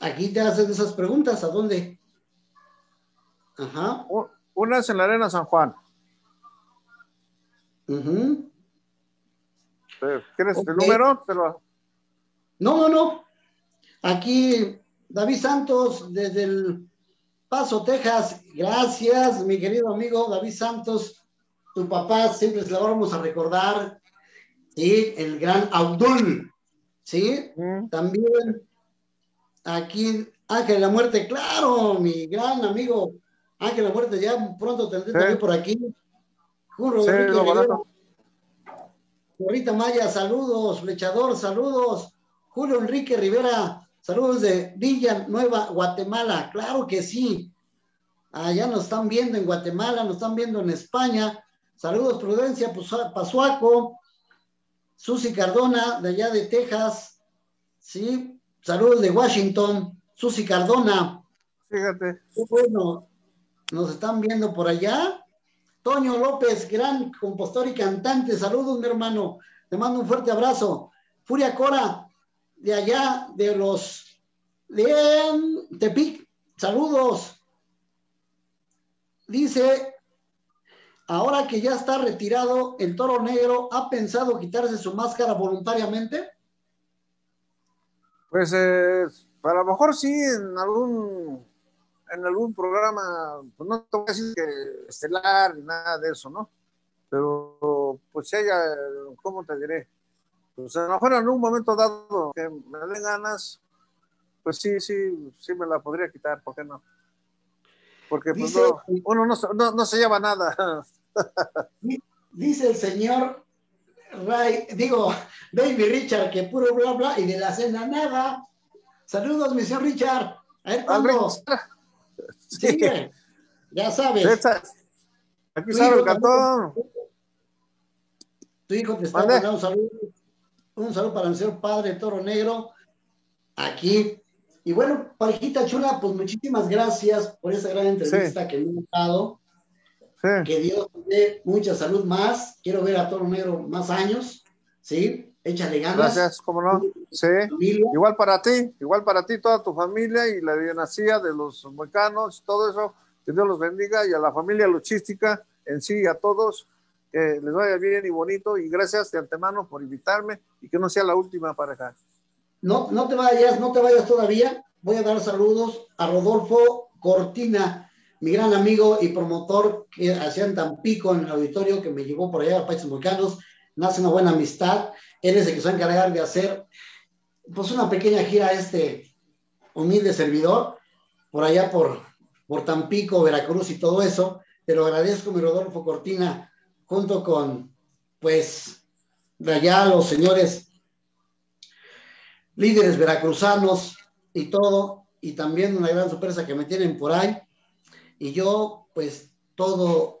aquí te hacen esas preguntas. ¿A dónde? Ajá. Una es en la arena San Juan. Eh, ¿Quieres el número? No, no, no. Aquí David Santos desde el Paso, Texas. Gracias, mi querido amigo David Santos. Tu papá siempre se lo vamos a recordar. Sí, el gran Abdul. Sí, Mm. también aquí Ángel de la Muerte. Claro, mi gran amigo Ángel de la Muerte. Ya pronto tendré Sí. también por aquí. Juro. Rita Maya, saludos. Flechador, saludos. Julio Enrique Rivera, saludos de Villa Nueva, Guatemala. Claro que sí. Allá nos están viendo en Guatemala, nos están viendo en España. Saludos, Prudencia Pasuaco. Susi Cardona, de allá de Texas. Sí. Saludos de Washington. Susi Cardona. Fíjate. Qué bueno. Nos están viendo por allá. Toño López, gran compositor y cantante. Saludos, mi hermano. Te mando un fuerte abrazo. Furia Cora, de allá, de los de Tepic. Saludos. Dice, ahora que ya está retirado, el toro negro ha pensado quitarse su máscara voluntariamente. Pues eh, a lo mejor sí en algún en algún programa, pues no te voy a decir que estelar ni nada de eso, ¿no? Pero pues si haya, ¿cómo te diré? Pues a lo mejor en un momento dado que me den ganas, pues sí, sí, sí me la podría quitar, ¿por qué no? Porque pues, Dice- no, uno no, se- no, no se lleva nada. Dice el señor Ray, digo, Baby Richard, que puro bla bla y de la cena nada. Saludos, mi señor Richard. A ver cuándo. Sí, ya sabes. aquí hijo el cantón. Tu hijo te está mandando un saludo. Un saludo para el señor padre Toro Negro. Aquí. Y bueno, parejita chula, pues muchísimas gracias por esa gran entrevista que me han dado. Sí. Que Dios te dé mucha salud más. Quiero ver a Toro Negro más años. ¿Sí? Échale ganas. Gracias, ¿cómo no? Sí. Igual para ti, igual para ti, toda tu familia y la dinastía de los moicanos, todo eso, que Dios los bendiga y a la familia luchística en sí, a todos, que les vaya bien y bonito y gracias de antemano por invitarme y que no sea la última pareja. No, no te vayas, no te vayas todavía. Voy a dar saludos a Rodolfo Cortina, mi gran amigo y promotor que hacía en Tampico en el auditorio que me llevó por allá a Países Volcanos. Nace una buena amistad. Él es el que se va a encargar de hacer pues una pequeña gira a este humilde servidor por allá por, por Tampico, Veracruz y todo eso. Te lo agradezco, mi Rodolfo Cortina, junto con pues allá los señores líderes veracruzanos y todo, y también una gran sorpresa que me tienen por ahí. Y yo, pues, todo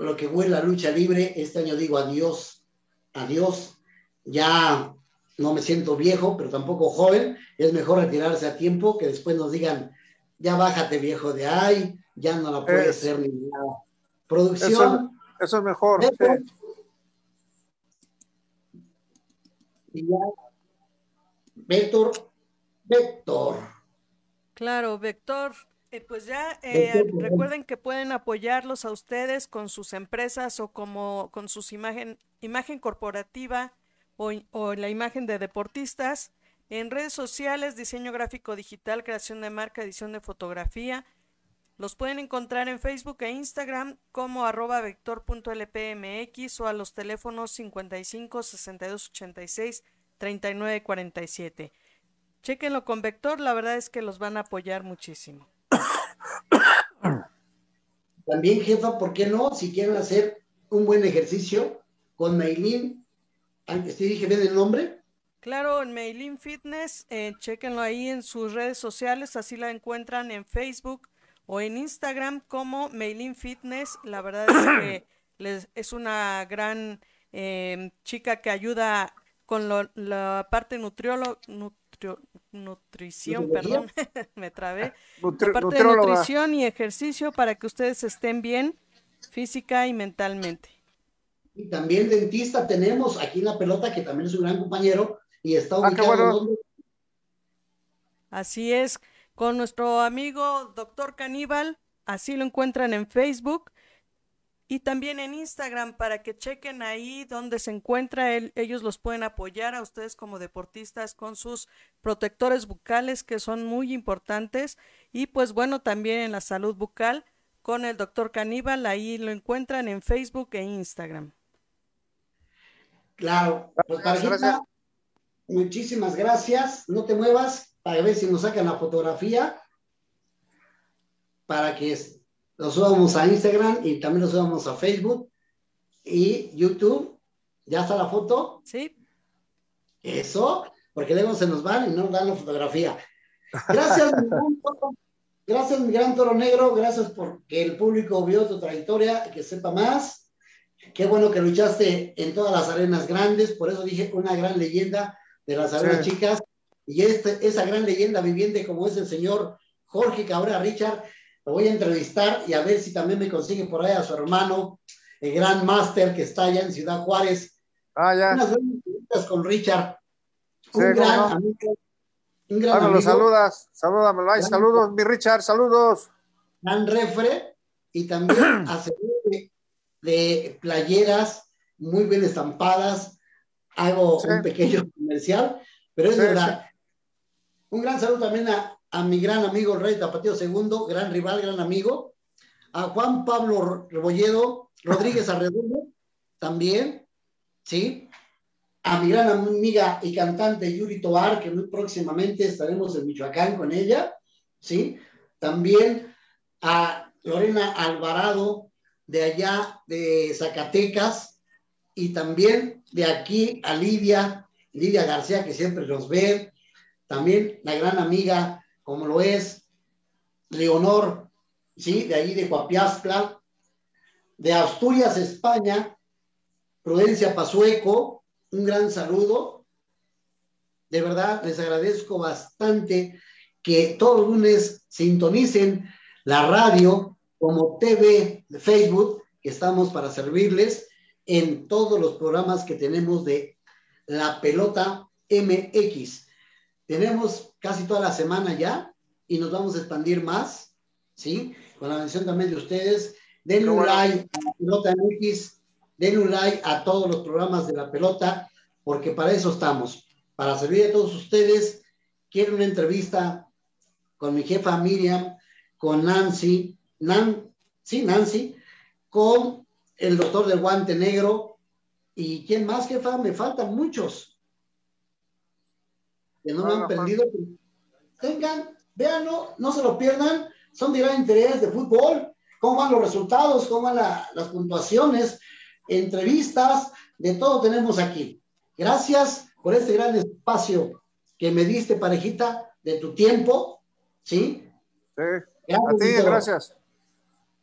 lo que huele a lucha libre, este año digo adiós, adiós. Ya no me siento viejo, pero tampoco joven. Es mejor retirarse a tiempo que después nos digan, ya bájate viejo de ahí, ya no la puedes Es- hacer ni nada. Producción. Eso es mejor. Sí. Vector. Vector. Claro, Vector. eh, pues ya eh, recuerden que pueden apoyarlos a ustedes con sus empresas o como con sus imagen, imagen corporativa o, o la imagen de deportistas en redes sociales, diseño gráfico digital, creación de marca, edición de fotografía. Los pueden encontrar en Facebook e Instagram como arroba vector.lpmx o a los teléfonos 55 62 86 39 47. Chéquenlo con Vector, la verdad es que los van a apoyar muchísimo. También, jefa, ¿por qué no? Si quieren hacer un buen ejercicio con Maylin, antes te dije bien el nombre, Claro, en Mailin Fitness, eh, chéquenlo ahí en sus redes sociales, así la encuentran en Facebook o en Instagram como Mailin Fitness. La verdad es que les, es una gran eh, chica que ayuda con lo- la parte nutriolo, nutrio- nutrición, perdón, me trabé. Nutri- La parte de nutrición y ejercicio para que ustedes estén bien física y mentalmente. y también dentista tenemos aquí en la pelota, que también es un gran compañero, y está Ah, ubicado. Así es, con nuestro amigo Doctor Caníbal, así lo encuentran en Facebook y también en Instagram para que chequen ahí donde se encuentra él. Ellos los pueden apoyar a ustedes como deportistas con sus protectores bucales que son muy importantes y pues bueno, también en la salud bucal con el Doctor Caníbal, ahí lo encuentran en Facebook e Instagram. Claro, pues Gracias, parejita, gracias. muchísimas gracias. No te muevas para ver si nos sacan la fotografía para que lo subamos a Instagram y también lo subamos a Facebook y YouTube. ¿Ya está la foto? ¿Sí? Eso, porque luego se nos van y no nos dan la fotografía. Gracias, mi gran toro, gracias, mi gran toro negro, gracias porque el público vio tu trayectoria, que sepa más. Qué bueno que luchaste en todas las arenas grandes, por eso dije una gran leyenda de las arenas Sí. chicas. Y este, esa gran leyenda viviente como es el señor Jorge Cabrera Richard, lo voy a entrevistar y a ver si también me consigue por ahí a su hermano, el gran máster que está allá en Ciudad Juárez. Ah, ya. Unas buenas entrevistas con Richard. Un gran no. amigo. Un gran Ah, me lo amigo. saludas, salúdamelo. Ay, saludos, mi Richard, saludos. gran refre y también hace de, de playeras muy bien estampadas. Hago Sí. un pequeño comercial, pero es Sí, verdad. Un gran saludo también a, a mi gran amigo Rey Tapatío II, gran rival, gran amigo. A Juan Pablo Rebolledo, Rodríguez Arredondo, también, ¿sí? A mi gran amiga y cantante Yuri Tobar, que muy próximamente estaremos en Michoacán con ella, ¿sí? También a Lorena Alvarado de allá de Zacatecas y también de aquí a Lidia, Lidia García que siempre nos ve, también la gran amiga como lo es Leonor, sí, de ahí de Coapiazcla, de Asturias, España, Prudencia Pazueco, un gran saludo. De verdad, les agradezco bastante que todos los lunes sintonicen la radio como TV Facebook, que estamos para servirles en todos los programas que tenemos de La Pelota MX. Tenemos casi toda la semana ya y nos vamos a expandir más, ¿sí? Con la mención también de ustedes. Denle un like a La Pelota MX, denle un like a todos los programas de La Pelota, porque para eso estamos, para servir a todos ustedes. Quiero una entrevista con mi jefa Miriam, con Nancy, Nan, sí, Nancy, con el doctor del guante negro. ¿Y quién más, jefa? Me faltan muchos. Que no me han perdido. Tengan, véanlo, no se lo pierdan. Son de gran interés de fútbol. ¿Cómo van los resultados? ¿Cómo van la- las puntuaciones? Entrevistas, de todo tenemos aquí. Gracias por este gran espacio que me diste, parejita, de tu tiempo. ¿Sí? Sí. Gracias, A ti, Víctor. gracias.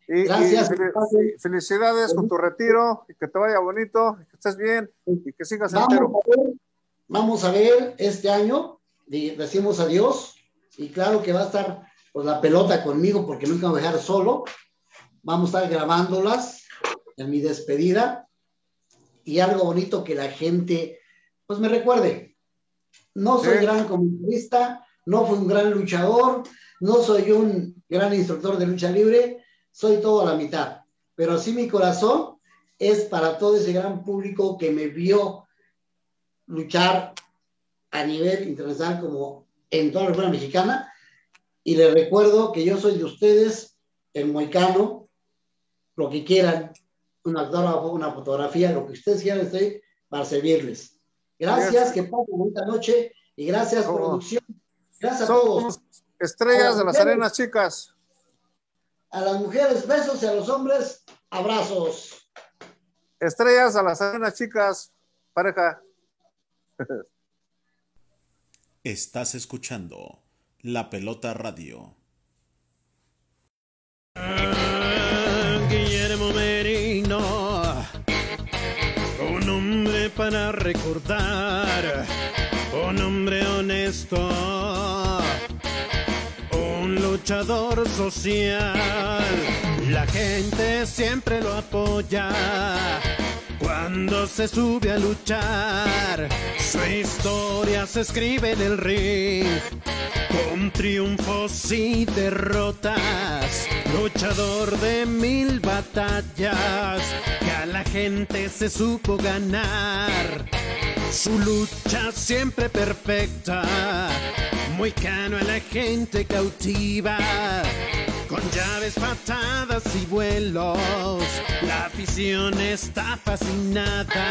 Y, Gracias, y felicidades con tu retiro, y que te vaya bonito, que estés bien, y que sigas Vamos entero. Vamos a ver este año, decimos adiós, y claro que va a estar pues, la pelota conmigo porque nunca me voy a dejar solo. Vamos a estar grabándolas en mi despedida y algo bonito que la gente pues me recuerde. No soy Sí. gran comentarista, no fui un gran luchador, no soy un gran instructor de lucha libre, soy todo a la mitad. Pero sí mi corazón es para todo ese gran público que me vio luchar a nivel internacional como en toda la República Mexicana. Y les recuerdo que yo soy de ustedes, el moicano, lo que quieran, un autógrafo, una fotografía, lo que ustedes quieran, estoy para servirles. Gracias, que pasen bonita noche y gracias, ¿Cómo? producción. Gracias a todos. Estrellas de las arenas chicas. A las mujeres, besos y a los hombres, abrazos. Estrellas a las arenas chicas, pareja. Estás escuchando La Pelota Radio. Guillermo Merino, un hombre para recordar, un hombre honesto, un luchador social. La gente siempre lo apoya cuando se sube a luchar. Su historia se escribe en el ring con triunfos y derrotas, luchador de mil batallas, que a la gente se supo ganar. Su lucha siempre perfecta, muy cano a la gente cautiva. Con llaves, patadas y vuelos, la afición está fascinada.